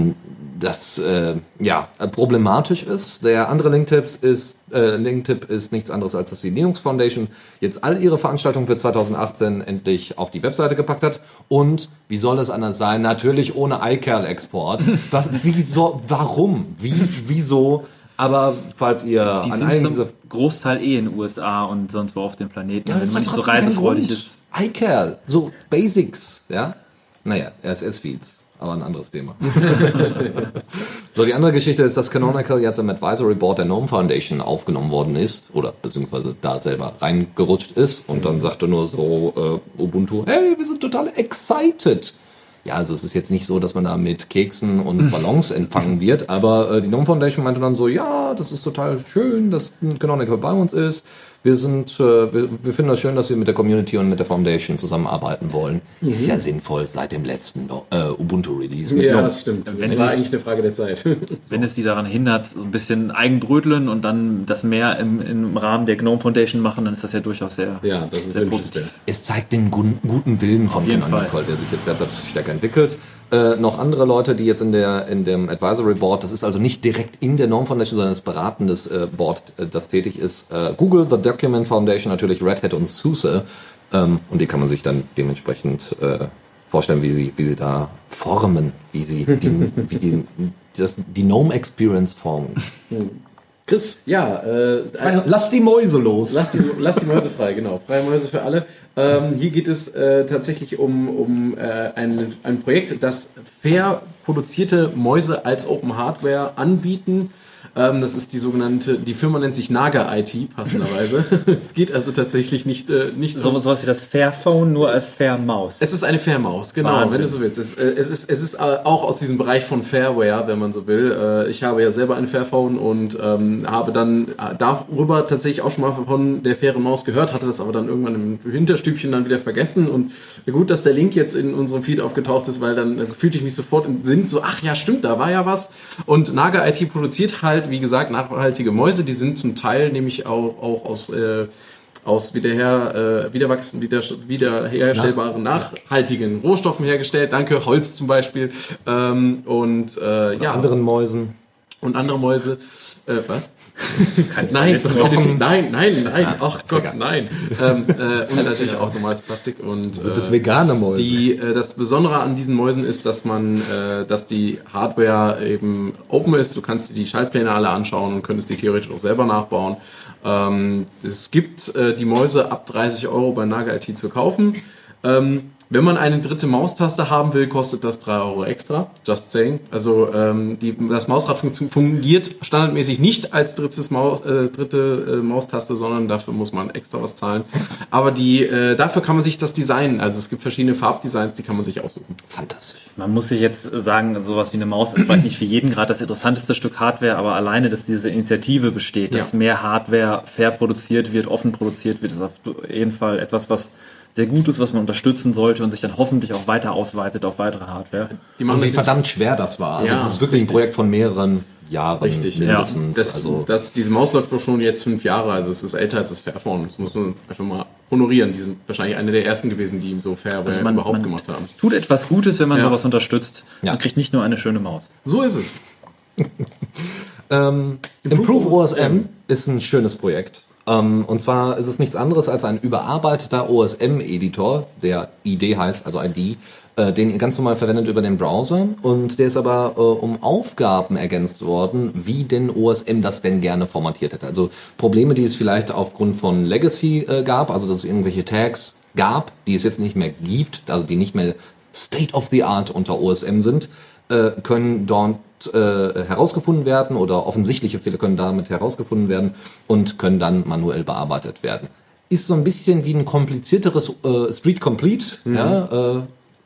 das äh, ja problematisch ist. Der andere Linktipp ist äh, Linktipp ist nichts anderes als dass die Linux Foundation jetzt all ihre Veranstaltungen für 2018 endlich auf die Webseite gepackt hat und wie soll es anders sein? Natürlich ohne iCal-Export. Was? Wieso? Warum? Wie? Wieso? Aber falls ihr Die an einem dieser Großteil eh in den USA und sonst wo auf dem Planeten, ja, wenn man nicht so reisefreudig ist. iCal, so Basics, ja. Naja, RSS-Feeds, aber ein anderes Thema. so, die andere Geschichte ist, dass Canonical jetzt im Advisory Board der GNOME Foundation aufgenommen worden ist, oder beziehungsweise da selber reingerutscht ist und dann sagte nur so äh, Ubuntu, hey, wir sind total excited. Ja, also es ist jetzt nicht so, dass man da mit Keksen und Ballons empfangen wird, aber äh, die GNOME Foundation meinte dann so, ja, das ist total schön, dass Canonical bei uns ist. Wir sind, äh, wir, wir finden das schön, dass wir mit der Community und mit der Foundation zusammenarbeiten wollen. Ist ja sinnvoll seit dem letzten äh, Ubuntu-Release. Ja, GNOME. das stimmt. Wenn Das war es- eigentlich eine Frage der Zeit. Wenn es sie daran hindert, so ein bisschen Eigenbröteln und dann das mehr im, im Rahmen der GNOME Foundation machen, dann ist das ja durchaus sehr, ja, das ist sehr positiv. Es zeigt den gu guten Willen von Auf jeden Canonical, der sich jetzt derzeit stärker entwickelt. Äh, noch andere Leute, die jetzt in der in dem Advisory Board, das ist also nicht direkt in der Norm Foundation, sondern das beratendes äh, Board, äh, das tätig ist. Äh, Google, The Document Foundation, natürlich Red Hat und SUSE. Ähm, und die kann man sich dann dementsprechend äh, vorstellen, wie sie wie sie da formen, wie sie die, wie die, das, die Gnome Experience formen. Chris, ja, äh, Lass die Mäuse los. Lass die, lass die Mäuse frei, genau. Freie Mäuse für alle. Ähm, hier geht es äh, tatsächlich um, um äh, ein, ein Projekt, das fair produzierte Mäuse als Open Hardware anbieten. Ähm, das ist die sogenannte, die Firma nennt sich Naga IT, passenderweise. es geht also tatsächlich nicht, äh, nicht So, um, sowas wie das Fairphone, nur als Fairmaus. es ist eine Fairmaus, genau, Wahnsinn. wenn du so willst. Es, äh, es ist, es ist äh, auch aus diesem Bereich von Fairware, wenn man so will. Äh, Ich habe ja selber ein Fairphone und ähm, habe dann äh, darüber tatsächlich auch schon mal von der fairen Maus gehört, hatte das aber dann irgendwann im Hinterstübchen dann wieder vergessen. Und gut, dass der Link jetzt in unserem Feed aufgetaucht ist, weil dann fühlte ich mich sofort im Sinn so, ach ja, stimmt, da war ja was. Und Naga IT produziert halt, wie gesagt, nachhaltige Mäuse. Die sind zum Teil nämlich auch, auch aus... Äh, aus wiederher, äh, wiederwachsen, wieder, wiederherstellbaren, nachhaltigen Rohstoffen hergestellt. Danke, Holz zum Beispiel. Ähm, und äh, ja, anderen Mäusen. und andere Mäuse. Äh, was? Nein, Knochen. nein, nein, nein. Ach ist Gott, egal. nein. Ähm, äh, und natürlich auch normales Plastik und Sind das äh, vegane Mäuse? die, äh, das Besondere an diesen Mäusen ist, dass man, äh, dass die Hardware eben open ist. Du kannst dir die Schaltpläne alle anschauen und könntest die theoretisch auch selber nachbauen. Ähm, es gibt äh, die Mäuse ab 30 Euro bei Naga IT zu kaufen. Ähm, Wenn man eine dritte Maustaste haben will, kostet das 3 Euro extra. Just saying. Also ähm, die, das Mausrad fungiert standardmäßig nicht als drittes Maus, äh, dritte äh, Maustaste, sondern dafür muss man extra was zahlen. Aber die, äh, dafür kann man sich das Design, also es gibt verschiedene Farbdesigns, die kann man sich aussuchen. Fantastisch. Man muss sich jetzt sagen, sowas wie eine Maus ist vielleicht nicht für jeden gerade das interessanteste Stück Hardware, aber alleine, dass diese Initiative besteht, dass Ja. mehr Hardware fair produziert wird, offen produziert wird, ist auf jeden Fall etwas, was sehr gut ist, was man unterstützen sollte und sich dann hoffentlich auch weiter ausweitet auf weitere Hardware. Die Und machen wie das jetzt- verdammt schwer das war. Also Ja, es ist wirklich richtig. ein Projekt von mehreren Jahren Richtig, mindestens. Das, also, das, diese Maus läuft schon jetzt fünf Jahre, also es ist älter als das Fairphone. Das muss man einfach mal honorieren. Die sind wahrscheinlich eine der ersten gewesen, die ihm so Fairware Also man- überhaupt man- gemacht haben. Tut etwas Gutes, wenn man Ja. sowas unterstützt. Ja. Man kriegt nicht nur eine schöne Maus. So ist es. Ähm, Improve OSM ist ein schönes Projekt. Ähm, und zwar ist es nichts anderes als ein überarbeiteter OSM-Editor, der ID heißt, also ID, äh, den ihr ganz normal verwendet über den Browser. Und der ist aber äh, um Aufgaben ergänzt worden, wie denn OSM das denn gerne formatiert hätte. Also Probleme, die es vielleicht aufgrund von Legacy äh, gab, also dass es irgendwelche Tags gab, die es jetzt nicht mehr gibt, also die nicht mehr State of the Art unter OSM sind, äh, können dort äh, herausgefunden werden oder offensichtliche Fehler können damit herausgefunden werden und können dann manuell bearbeitet werden. Ist so ein bisschen wie ein komplizierteres äh, Street Complete, ja, äh,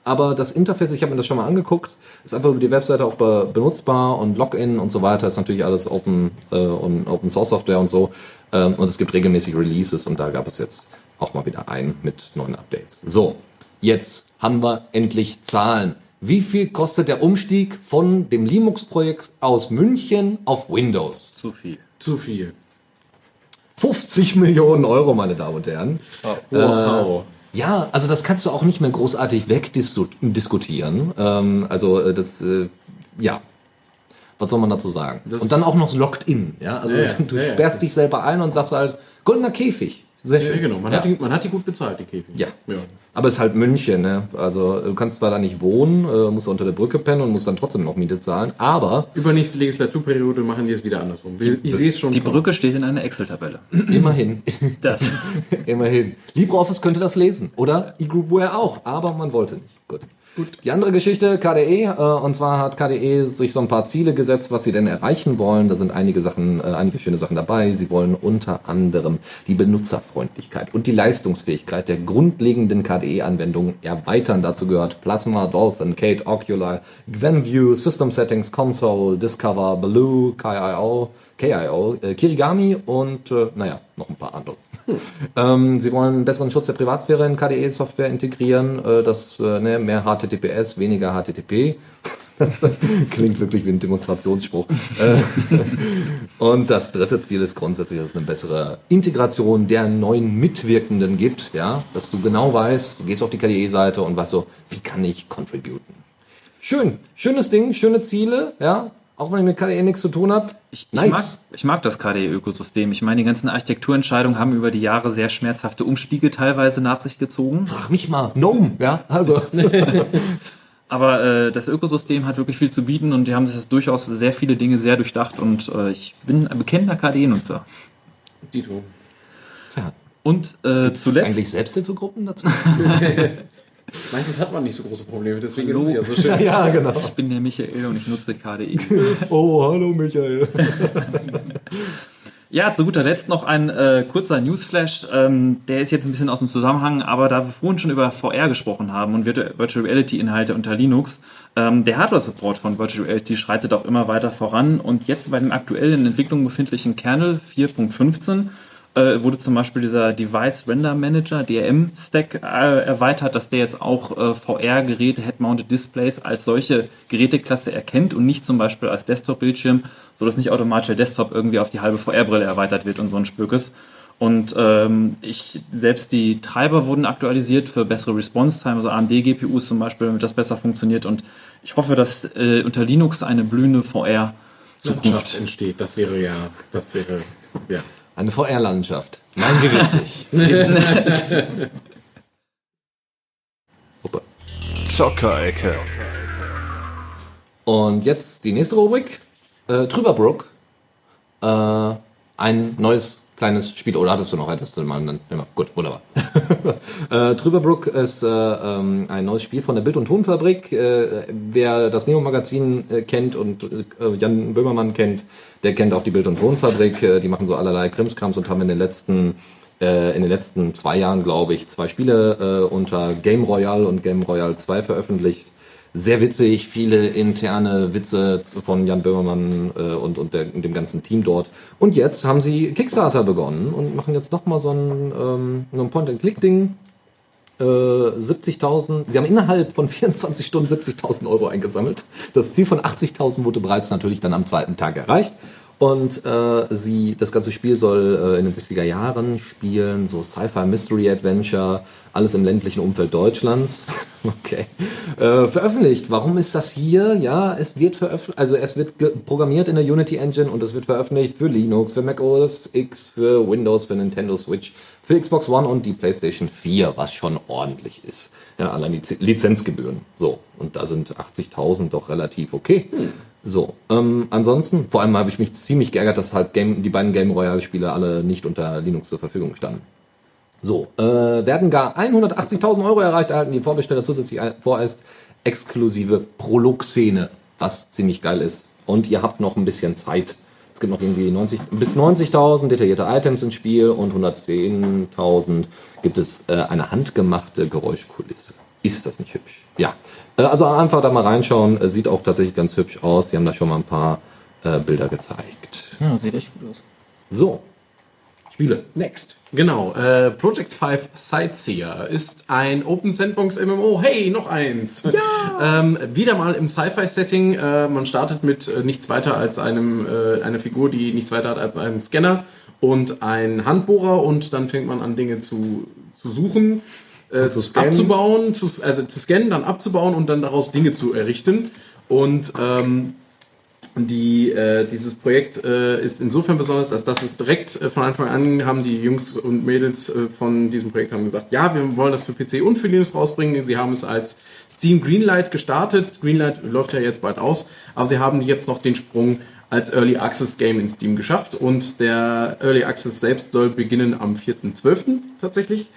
aber das Interface, ich habe mir das schon mal angeguckt, ist einfach über die Webseite auch be benutzbar und Login und so weiter ist natürlich alles Open äh, und Open Source Software und so ähm, und es gibt regelmäßig Releases und da gab es jetzt auch mal wieder einen mit neuen Updates. So, jetzt haben wir endlich Zahlen. Wie viel kostet der Umstieg von dem Linux-Projekt aus München auf Windows? Zu viel. Zu viel. 50 Millionen Euro, meine Damen und Herren. Wow. Ja, also das kannst du auch nicht mehr großartig wegdiskutieren. Ähm, also äh, das, äh, ja. Was soll man dazu sagen? Das- und dann auch noch locked in. Ja, also Ja, ja, du ja, ja. sperrst dich selber ein und sagst halt goldener Käfig. Sehr Ja, schön. genau. Man, ja. hat die, man hat die gut bezahlt, die Käfig. Ja. ja. Aber es ist halt München, ne? Also du kannst zwar da nicht wohnen, äh, musst unter der Brücke pennen und musst dann trotzdem noch Miete zahlen, aber Übernächste Legislaturperiode machen die es wieder andersrum. Wir- Ich sehe es schon. Die kommen. Brücke steht in einer Excel-Tabelle. immerhin, Das. immerhin. LibreOffice könnte das lesen oder eGroupware auch, aber man wollte nicht. Gut. Gut. Die andere Geschichte, KDE, äh, und zwar hat KDE sich so ein paar Ziele gesetzt, was sie denn erreichen wollen. Da sind einige Sachen, äh, einige schöne Sachen dabei. Sie wollen unter anderem die Benutzerfreundlichkeit und die Leistungsfähigkeit der grundlegenden KDE-Anwendungen erweitern. Dazu gehört Plasma, Dolphin, Kate, Ocular, GwenView, System Settings, Console, Discover, Baloo, KIO, KIO, äh, Kirigami und, äh, naja, noch ein paar andere. Ähm, sie wollen besseren Schutz der Privatsphäre in KDE-Software integrieren, äh, das äh, ne, mehr HTTPS, weniger HTTP. Das klingt wirklich wie ein Demonstrationsspruch. Äh, Und das dritte Ziel ist grundsätzlich, dass es eine bessere Integration der neuen Mitwirkenden gibt, ja, dass du genau weißt, du gehst auf die KDE-Seite und weißt so, wie kann ich contributen? Schön, schönes Ding, schöne Ziele, ja, auch wenn ich mit KDE nichts zu tun habe. Ich, Nice. ich, mag, ich mag das KDE-Ökosystem. Ich meine, die ganzen Architekturentscheidungen haben über die Jahre sehr schmerzhafte Umstiege teilweise nach sich gezogen. Frag mich mal, Gnome, ja, also. Aber äh, das Ökosystem hat wirklich viel zu bieten und die haben sich das durchaus sehr viele Dinge sehr durchdacht und äh, ich bin ein bekennender KDE-Nutzer. Dito. Tja, Und äh, zuletzt, eigentlich Selbsthilfegruppen dazu? Meistens hat man nicht so große Probleme, deswegen ist es ja so schön. ja, genau. ich bin der Michael und ich nutze KDE. Oh, hallo Michael. Ja, zu guter Letzt noch ein äh, kurzer Newsflash. Ähm, der ist jetzt ein bisschen aus dem Zusammenhang, aber da wir vorhin schon über VR gesprochen haben und Virtu- Virtual Reality Inhalte unter Linux, ähm, der Hardware-Support von Virtual Reality schreitet auch immer weiter voran und jetzt bei dem aktuell in Entwicklung befindlichen Kernel 4.15 äh, wurde zum Beispiel dieser Device Render Manager, DRM-Stack, äh, erweitert, dass der jetzt auch äh, VR-Geräte, Head-Mounted Displays als solche Geräteklasse erkennt und nicht zum Beispiel als Desktop-Bildschirm, sodass nicht automatisch der Desktop irgendwie auf die halbe VR-Brille erweitert wird und so ein Spökes. Und ähm, ich selbst die Treiber wurden aktualisiert für bessere Response-Time, also AMD-GPUs zum Beispiel, damit das besser funktioniert. Und ich hoffe, dass äh, unter Linux eine blühende VR Landschaft Zukunft entsteht. Das wäre ja, das wäre, ja. Eine VR-Landschaft. Nein, wie witzig. Hoppe. Zockerecke. Und jetzt die nächste Rubrik. Äh, Trüberbrook. Äh, ein neues kleines Spiel. Oder hattest du noch etwas zu dem Ja, gut, wunderbar. äh, Trüberbrook ist äh, ähm, ein neues Spiel von der Bild- und Tonfabrik. Äh, wer das Neo-Magazin äh, kennt und äh, Jan Böhmermann kennt, der kennt auch die Bild- und Tonfabrik. Äh, die machen so allerlei Krimskrams und haben in den letzten äh, in den letzten zwei Jahren, glaube ich, zwei Spiele äh, unter Game Royale und Game Royale 2 veröffentlicht sehr witzig, viele interne Witze von Jan Böhmermann äh, und, und der, dem ganzen Team dort. Und jetzt haben sie Kickstarter begonnen und machen jetzt nochmal so ein, ähm, so ein Point-and-Click-Ding. Äh, 70.000, sie haben innerhalb von 24 Stunden 70.000 Euro eingesammelt. Das Ziel von 80.000 wurde bereits natürlich dann am zweiten Tag erreicht. Und äh, sie, das ganze Spiel soll äh, in den 60er Jahren spielen, so Sci-Fi Mystery Adventure, alles im ländlichen Umfeld Deutschlands. okay. Äh, veröffentlicht. Warum ist das hier? Ja, es wird veröffentlicht, also es wird programmiert in der Unity Engine und es wird veröffentlicht für Linux, für Mac OS X, für Windows, für Nintendo Switch, für Xbox One und die PlayStation 4, was schon ordentlich ist. Ja, allein die Lizenzgebühren. So. Und da sind 80.000 doch relativ okay. Hm. So, ähm, ansonsten, vor allem habe ich mich ziemlich geärgert, dass halt Game, die beiden Game Royale Spiele alle nicht unter Linux zur Verfügung standen. So, äh, werden gar 180.000 Euro erreicht, erhalten die Vorbesteller zusätzlich vorerst exklusive Prolog-Szene, was ziemlich geil ist. Und ihr habt noch ein bisschen Zeit. Es gibt noch irgendwie 90, bis 90.000 detaillierte Items im Spiel und 110.000 gibt es äh, eine handgemachte Geräuschkulisse. Ist das nicht hübsch? Ja. Äh, also einfach da mal reinschauen. Äh, sieht auch tatsächlich ganz hübsch aus. Sie haben da schon mal ein paar äh, Bilder gezeigt. Ja, sieht echt gut aus. So. Spiele. Next. Genau. Äh, Project 5 Sightseer ist ein Open Sandbox MMO. Hey, noch eins. Ja. ähm, wieder mal im Sci-Fi-Setting. Äh, man startet mit äh, nichts weiter als einem, äh, einer Figur, die nichts weiter hat als einen Scanner und einen Handbohrer und dann fängt man an, Dinge zu, zu suchen äh, zu abzubauen, zu, also zu scannen, dann abzubauen und dann daraus Dinge zu errichten. Und ähm, die, äh, dieses Projekt äh, ist insofern besonders, als dass es direkt äh, von Anfang an haben die Jungs und Mädels äh, von diesem Projekt haben gesagt, ja, wir wollen das für PC und für Linux rausbringen. Sie haben es als Steam Greenlight gestartet. Greenlight läuft ja jetzt bald aus, aber sie haben jetzt noch den Sprung als Early Access Game in Steam geschafft und der Early Access selbst soll beginnen am 4.12. tatsächlich.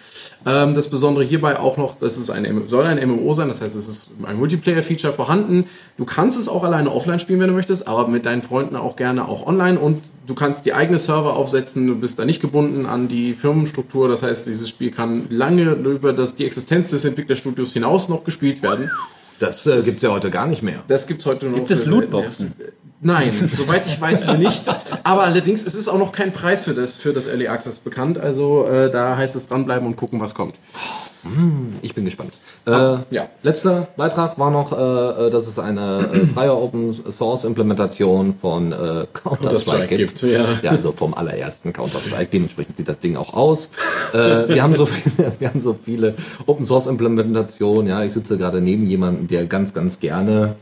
Ähm, das Besondere hierbei auch noch, dass es ein, soll ein MMO sein, das heißt, es ist ein Multiplayer-Feature vorhanden. Du kannst es auch alleine offline spielen, wenn du möchtest, aber mit deinen Freunden auch gerne auch online und du kannst die eigene Server aufsetzen, du bist da nicht gebunden an die Firmenstruktur, das heißt, dieses Spiel kann lange über das, die Existenz des Entwicklerstudios hinaus noch gespielt werden. Das äh, gibt es ja heute gar nicht mehr. Das gibt's heute noch. Gibt es Lootboxen? Nein, soweit ich weiß, nicht. Aber allerdings, es ist auch noch kein Preis für das, für das Early Access bekannt. Also äh, da heißt es dranbleiben und gucken, was kommt. Hm, ich bin gespannt. Äh, ja. Letzter Beitrag war noch, äh, äh dass es eine äh, freie Open Source Implementation von äh, Counter-Strike gibt. gibt. Ja. ja, also vom allerersten Counter-Strike. Dementsprechend sieht das Ding auch aus. Äh, wir haben so viele, wir haben so viele Open Source Implementationen. Ja, ich sitze gerade neben jemandem, der ganz, ganz gerne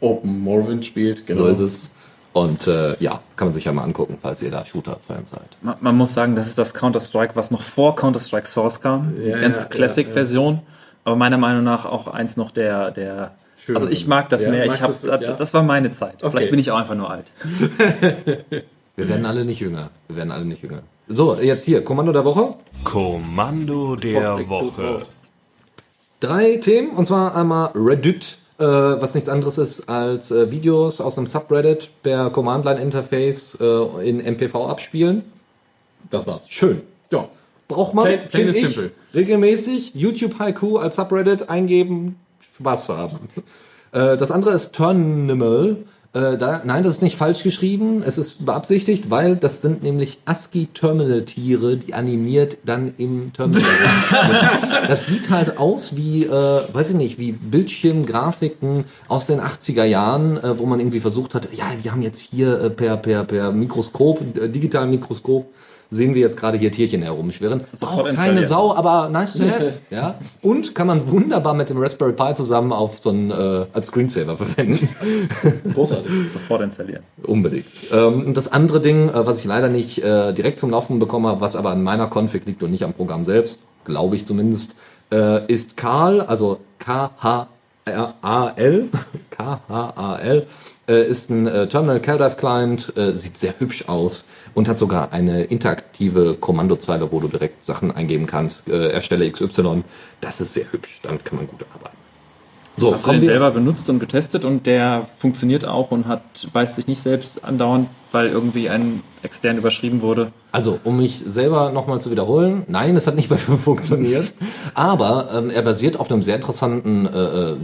Open Morrowind spielt. Genau. So ist es. Und äh, ja, kann man sich ja mal angucken, falls ihr da Shooter-Fans seid. Man, man, muss sagen, das ist das Counter-Strike, was noch vor Counter-Strike Source kam. Ja, die ganz ja, Classic-Version. Ja, aber meiner Meinung nach auch eins noch der, der Schön. Also ich mag das mehr. Ich hab, das, das war meine Zeit. Okay. Vielleicht bin ich auch einfach nur alt. Wir werden alle nicht jünger. Wir werden alle nicht jünger. So, jetzt hier, Kommando der Woche. Kommando der Woche. Drei Themen, und zwar einmal Reddit äh, was nichts anderes ist als äh, Videos aus einem Subreddit per Command-Line-Interface äh, in MPV abspielen. Das war's. Schön. Ja. Braucht man plain, plain simple. regelmäßig YouTube Haiku als Subreddit eingeben, Spaß zu haben. Äh, das andere ist Turnimal. Äh, da, nein, das ist nicht falsch geschrieben. Es ist beabsichtigt, weil das sind nämlich ASCII-Terminal-Tiere, die animiert dann im Terminal. das sieht halt aus wie, äh, weiß ich nicht, wie Bildschirmgrafiken aus den 80er Jahren, äh, wo man irgendwie versucht hat, ja, wir haben jetzt hier äh, per, per, per Mikroskop, äh, digitalen Mikroskop, sehen wir jetzt gerade hier Tierchen herumschwirren. Auch keine Sau, aber nice to have. ja. Und kann man wunderbar mit dem Raspberry Pi zusammen auf so einen, äh, als Screensaver verwenden. Großartig. Sofort installieren. Unbedingt. Ähm, das andere Ding, äh, was ich leider nicht äh, direkt zum Laufen bekommen habe, was aber an meiner Config liegt und nicht am Programm selbst, glaube ich zumindest, äh, ist Karl, also K-H-A-L, K-H-A-L, Äh, ist ein äh, Terminal CalDive Client, äh, sieht sehr hübsch aus und hat sogar eine interaktive Kommandozeile, wo du direkt Sachen eingeben kannst. Äh, erstelle XY. Das ist sehr hübsch. Damit kann man gut arbeiten. So, Hast du den selber benutzt und getestet und der funktioniert auch und hat beißt sich nicht selbst andauernd, weil irgendwie ein extern überschrieben wurde. Also, um mich selber nochmal zu wiederholen, nein, es hat nicht bei mir funktioniert, aber ähm, er basiert auf einem sehr interessanten, äh, äh,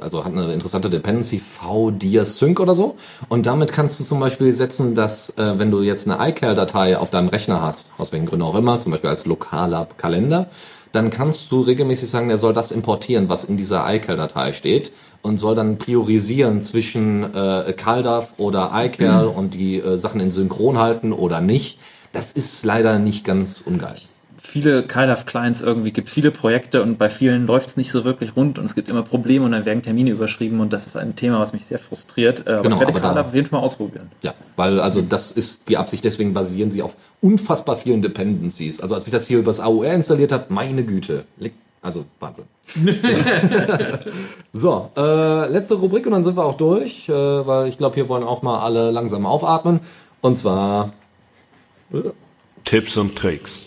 also hat eine interessante Dependency VDIA Sync oder so. Und damit kannst du zum Beispiel setzen, dass äh, wenn du jetzt eine iCal-Datei auf deinem Rechner hast, aus welchen Gründen auch immer, zum Beispiel als lokaler Kalender, dann kannst du regelmäßig sagen, er soll das importieren, was in dieser iCal-Datei steht und soll dann priorisieren zwischen äh, CalDAV oder iCal und die äh, Sachen in Synchron halten oder nicht. Das ist leider nicht ganz ungeil. Viele CalDAV-Clients irgendwie, gibt viele Projekte und bei vielen läuft es nicht so wirklich rund und es gibt immer Probleme und dann werden Termine überschrieben und das ist ein Thema, was mich sehr frustriert. Äh, aber Genau, ich werde aber da- auf jeden Fall mal ausprobieren. Ja, weil also das ist die Absicht, deswegen basieren sie auf unfassbar vielen Dependencies. Also als ich das hier übers AOR installiert habe, meine Güte, also Wahnsinn. so, äh, letzte Rubrik und dann sind wir auch durch, äh, weil ich glaube, hier wollen auch mal alle langsam aufatmen. Und zwar Tipps und Tricks.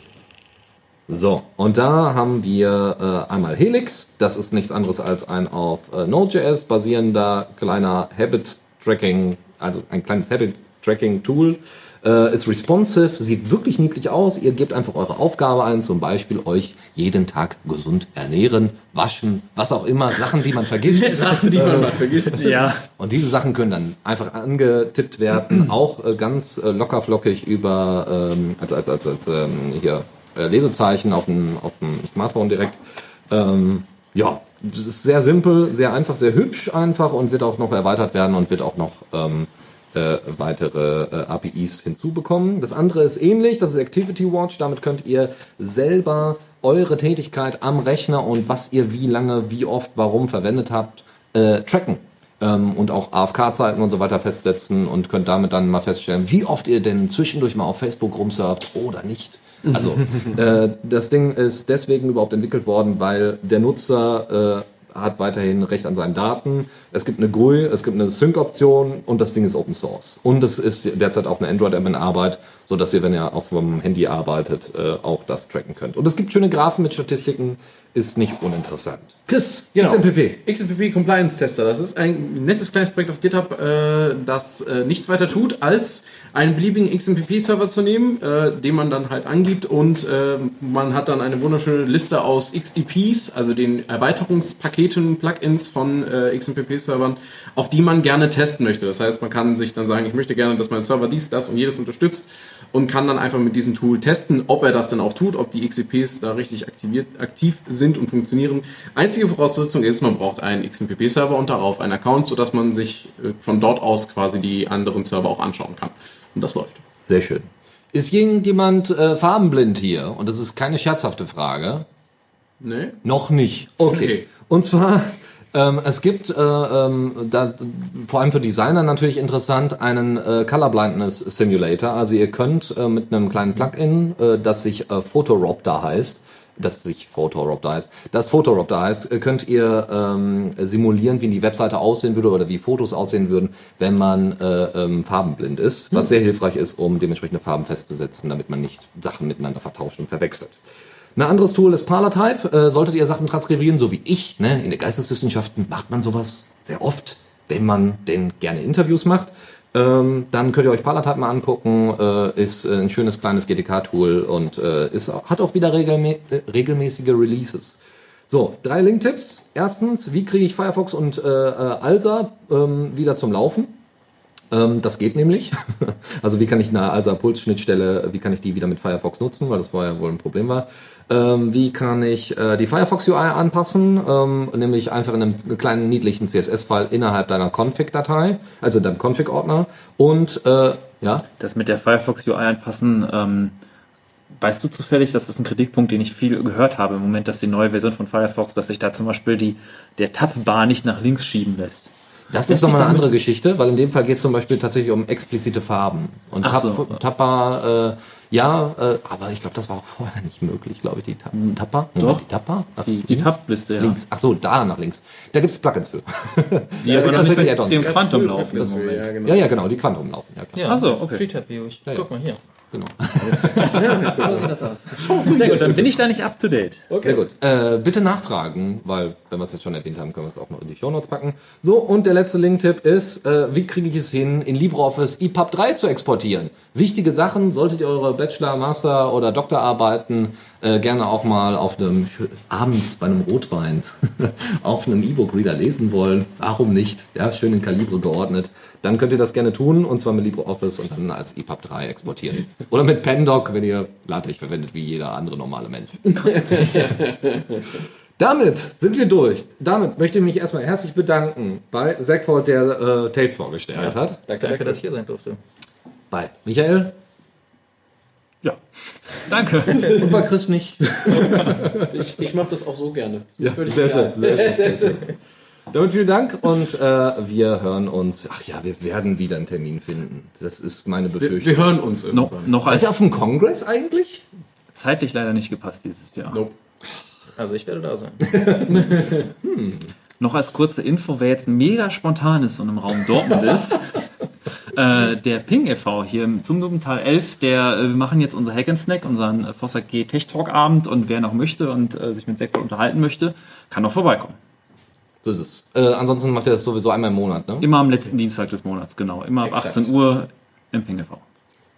So, und da haben wir äh, einmal Helix. Das ist nichts anderes als ein auf äh, Node.js basierender kleiner Habit-Tracking, also ein kleines Habit-Tracking-Tool. Äh, ist responsive, sieht wirklich niedlich aus. Ihr gebt einfach eure Aufgabe ein, zum Beispiel euch jeden Tag gesund ernähren, waschen, was auch immer, Sachen, die man vergisst. Sachen, die man mal vergisst. Ja, Und diese Sachen können dann einfach angetippt werden, auch äh, ganz äh, lockerflockig über ähm, als als als, als ähm, hier äh, Lesezeichen auf dem auf dem Smartphone direkt. Ähm, ja, ist sehr simpel, sehr einfach, sehr hübsch einfach und wird auch noch erweitert werden und wird auch noch ähm, äh, weitere äh, APIs hinzubekommen. Das andere ist ähnlich, das ist Activity Watch. Damit könnt ihr selber eure Tätigkeit am Rechner und was ihr wie lange, wie oft, warum verwendet habt, äh, tracken. Ähm, und auch AFK-Zeiten und so weiter festsetzen und könnt damit dann mal feststellen, wie oft ihr denn zwischendurch mal auf Facebook rumsurft oder nicht. Also, äh, das Ding ist deswegen überhaupt entwickelt worden, weil der Nutzer äh, hat weiterhin Recht an seinen Daten. Es gibt eine GUI, es gibt eine Sync-Option und das Ding ist Open Source. Und es ist derzeit auch eine Android-App in Arbeit, so dass ihr, wenn ihr auf dem Handy arbeitet, äh, auch das tracken könnt. Und es gibt schöne Graphen mit Statistiken, ist nicht uninteressant. Chris, Genau. XMPP. XMPP Compliance Tester. Das ist ein nettes kleines Projekt auf GitHub, äh, das äh, nichts weiter tut, als einen beliebigen XMPP-Server zu nehmen, den man dann halt angibt und man hat dann eine wunderschöne Liste aus XEPs, also den Erweiterungspaketen, Plugins von äh, XMPP-Servern, auf die man gerne testen möchte. Das heißt, man kann sich dann sagen, ich möchte gerne, dass mein Server dies, das und jedes unterstützt und kann dann einfach mit diesem Tool testen, ob er das dann auch tut, ob die XCPs da richtig aktiviert, aktiv sind und funktionieren. Einzige Voraussetzung ist, man braucht einen XMPP-Server und darauf einen Account, sodass man sich äh, von dort aus quasi die anderen Server auch anschauen kann. Und das läuft. Sehr schön. Ist irgendjemand äh, farbenblind hier? Und das ist keine scherzhafte Frage. Nee? Noch nicht. Okay. Okay. Und zwar, ähm, es gibt, äh, ähm, da, vor allem für Designer natürlich interessant, einen äh, Color Blindness Simulator. Also ihr könnt äh, mit einem kleinen Plugin, äh, das sich äh, Photoropter heißt, das sich Photoropter heißt, das Photoropter heißt, äh, könnt ihr ähm, simulieren, wie die Webseite aussehen würde oder wie Fotos aussehen würden, wenn man äh, ähm, farbenblind ist, was sehr hilfreich ist, um dementsprechende Farben festzusetzen, damit man nicht Sachen miteinander vertauscht und verwechselt. Ein anderes Tool ist Parlatype. Äh, solltet ihr Sachen transkribieren, so wie ich, ne, in der Geisteswissenschaften macht man sowas sehr oft, wenn man denn gerne Interviews macht. Ähm, dann könnt ihr euch Parlatype mal angucken. Äh, ist äh, ein schönes kleines GTK-Tool und äh, ist, hat auch wieder regelmä äh, regelmäßige Releases. So, drei Link-Tipps. Erstens, wie kriege ich Firefox und äh, äh, Alsa ähm, wieder zum Laufen? Ähm, das geht nämlich. Also wie kann ich eine ALSA-Puls-Schnittstelle, wie kann ich die wieder mit Firefox nutzen, weil das vorher wohl ein Problem war. Ähm, wie kann ich äh, die Firefox-UI anpassen, ähm, nämlich einfach in einem kleinen niedlichen CSS-File innerhalb deiner Config-Datei, also in deinem Config-Ordner. Und äh, ja, das mit der Firefox UI anpassen, ähm, weißt du zufällig, das ist ein Kritikpunkt, den ich viel gehört habe im Moment, dass die neue Version von Firefox, dass sich da zum Beispiel die, der Tab-Bar nicht nach links schieben lässt. Das ist nochmal eine andere Geschichte, weil in dem Fall geht es zum Beispiel tatsächlich um explizite Farben. Und Ach Tap, so. Tappa, äh, ja, äh, aber ich glaube, das war auch vorher nicht möglich, glaube ich, die Ta Tappa. Moment, Doch. Die Tappa? Die, die links? Tab-Liste, ja. Links. Ach so, da nach links. Da gibt es Plugins für. Die Ja, aber gibt's noch nicht tatsächlich mit dem Ja, Quantum laufen. Ja, genau. Ja, ja, genau, die Quantum laufen. Ja, klar. Ja, Ach so, okay. Tree Tab View. Ich, Ja, ja. Guck mal hier. Genau. So sieht das aus. Sehr gut, dann bin ich da nicht up to date. Sehr gut. Äh, bitte nachtragen, weil, wenn wir es jetzt schon erwähnt haben, können wir es auch noch in die Shownotes packen. So, und der letzte Link-Tipp ist, äh, wie kriege ich es hin, in LibreOffice EPUB 3 zu exportieren? Wichtige Sachen, solltet ihr eure Bachelor-, Master- oder Doktorarbeiten äh, gerne auch mal auf einem, abends bei einem Rotwein, auf einem E-Book-Reader lesen wollen. Warum nicht? Ja, schön in Kalibre geordnet. Dann könnt ihr das gerne tun, und zwar mit LibreOffice und dann als EPUB 3 exportieren. Oder mit PenDoc, wenn ihr LaTeX verwendet, wie jeder andere normale Mensch. Damit sind wir durch. Damit möchte ich mich erstmal herzlich bedanken bei Zackfold, der äh, Tales vorgestellt hat. Danke, Danke, dass ich hier sein durfte. Bei Michael Ja. Danke. und bei Chris nicht. Ich, ich mache das auch so gerne. Ja, sehr schön, sehr schön, sehr schön. Damit vielen Dank und äh, wir hören uns. Ach ja, wir werden wieder einen Termin finden. Das ist meine Wir, Befürchtung. wir hören uns noch, irgendwann. noch Seid als ihr auf dem Kongress eigentlich? zeitlich leider nicht gepasst dieses Jahr. Nope. Also ich werde da sein. Noch als kurze Info, wer jetzt mega spontan ist und im Raum Dortmund ist, äh, der Ping e.V. hier im Zumdubental 11, der, äh, wir machen jetzt unser Hack and Snack, unseren äh, Fossa G Tech Talk Abend und wer noch möchte und äh, sich mit Sektor unterhalten möchte, kann noch vorbeikommen. So ist es. Äh, ansonsten macht ihr das sowieso einmal im Monat, ne? Immer am letzten Dienstag des Monats, genau. Immer ab Exakt. 18 Uhr im Ping e.V.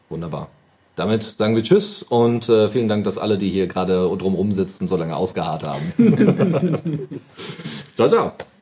Wunderbar. Damit sagen wir Tschüss und äh, vielen Dank, dass alle, die hier gerade drumrum sitzen, so lange ausgeharrt haben. ciao, ciao.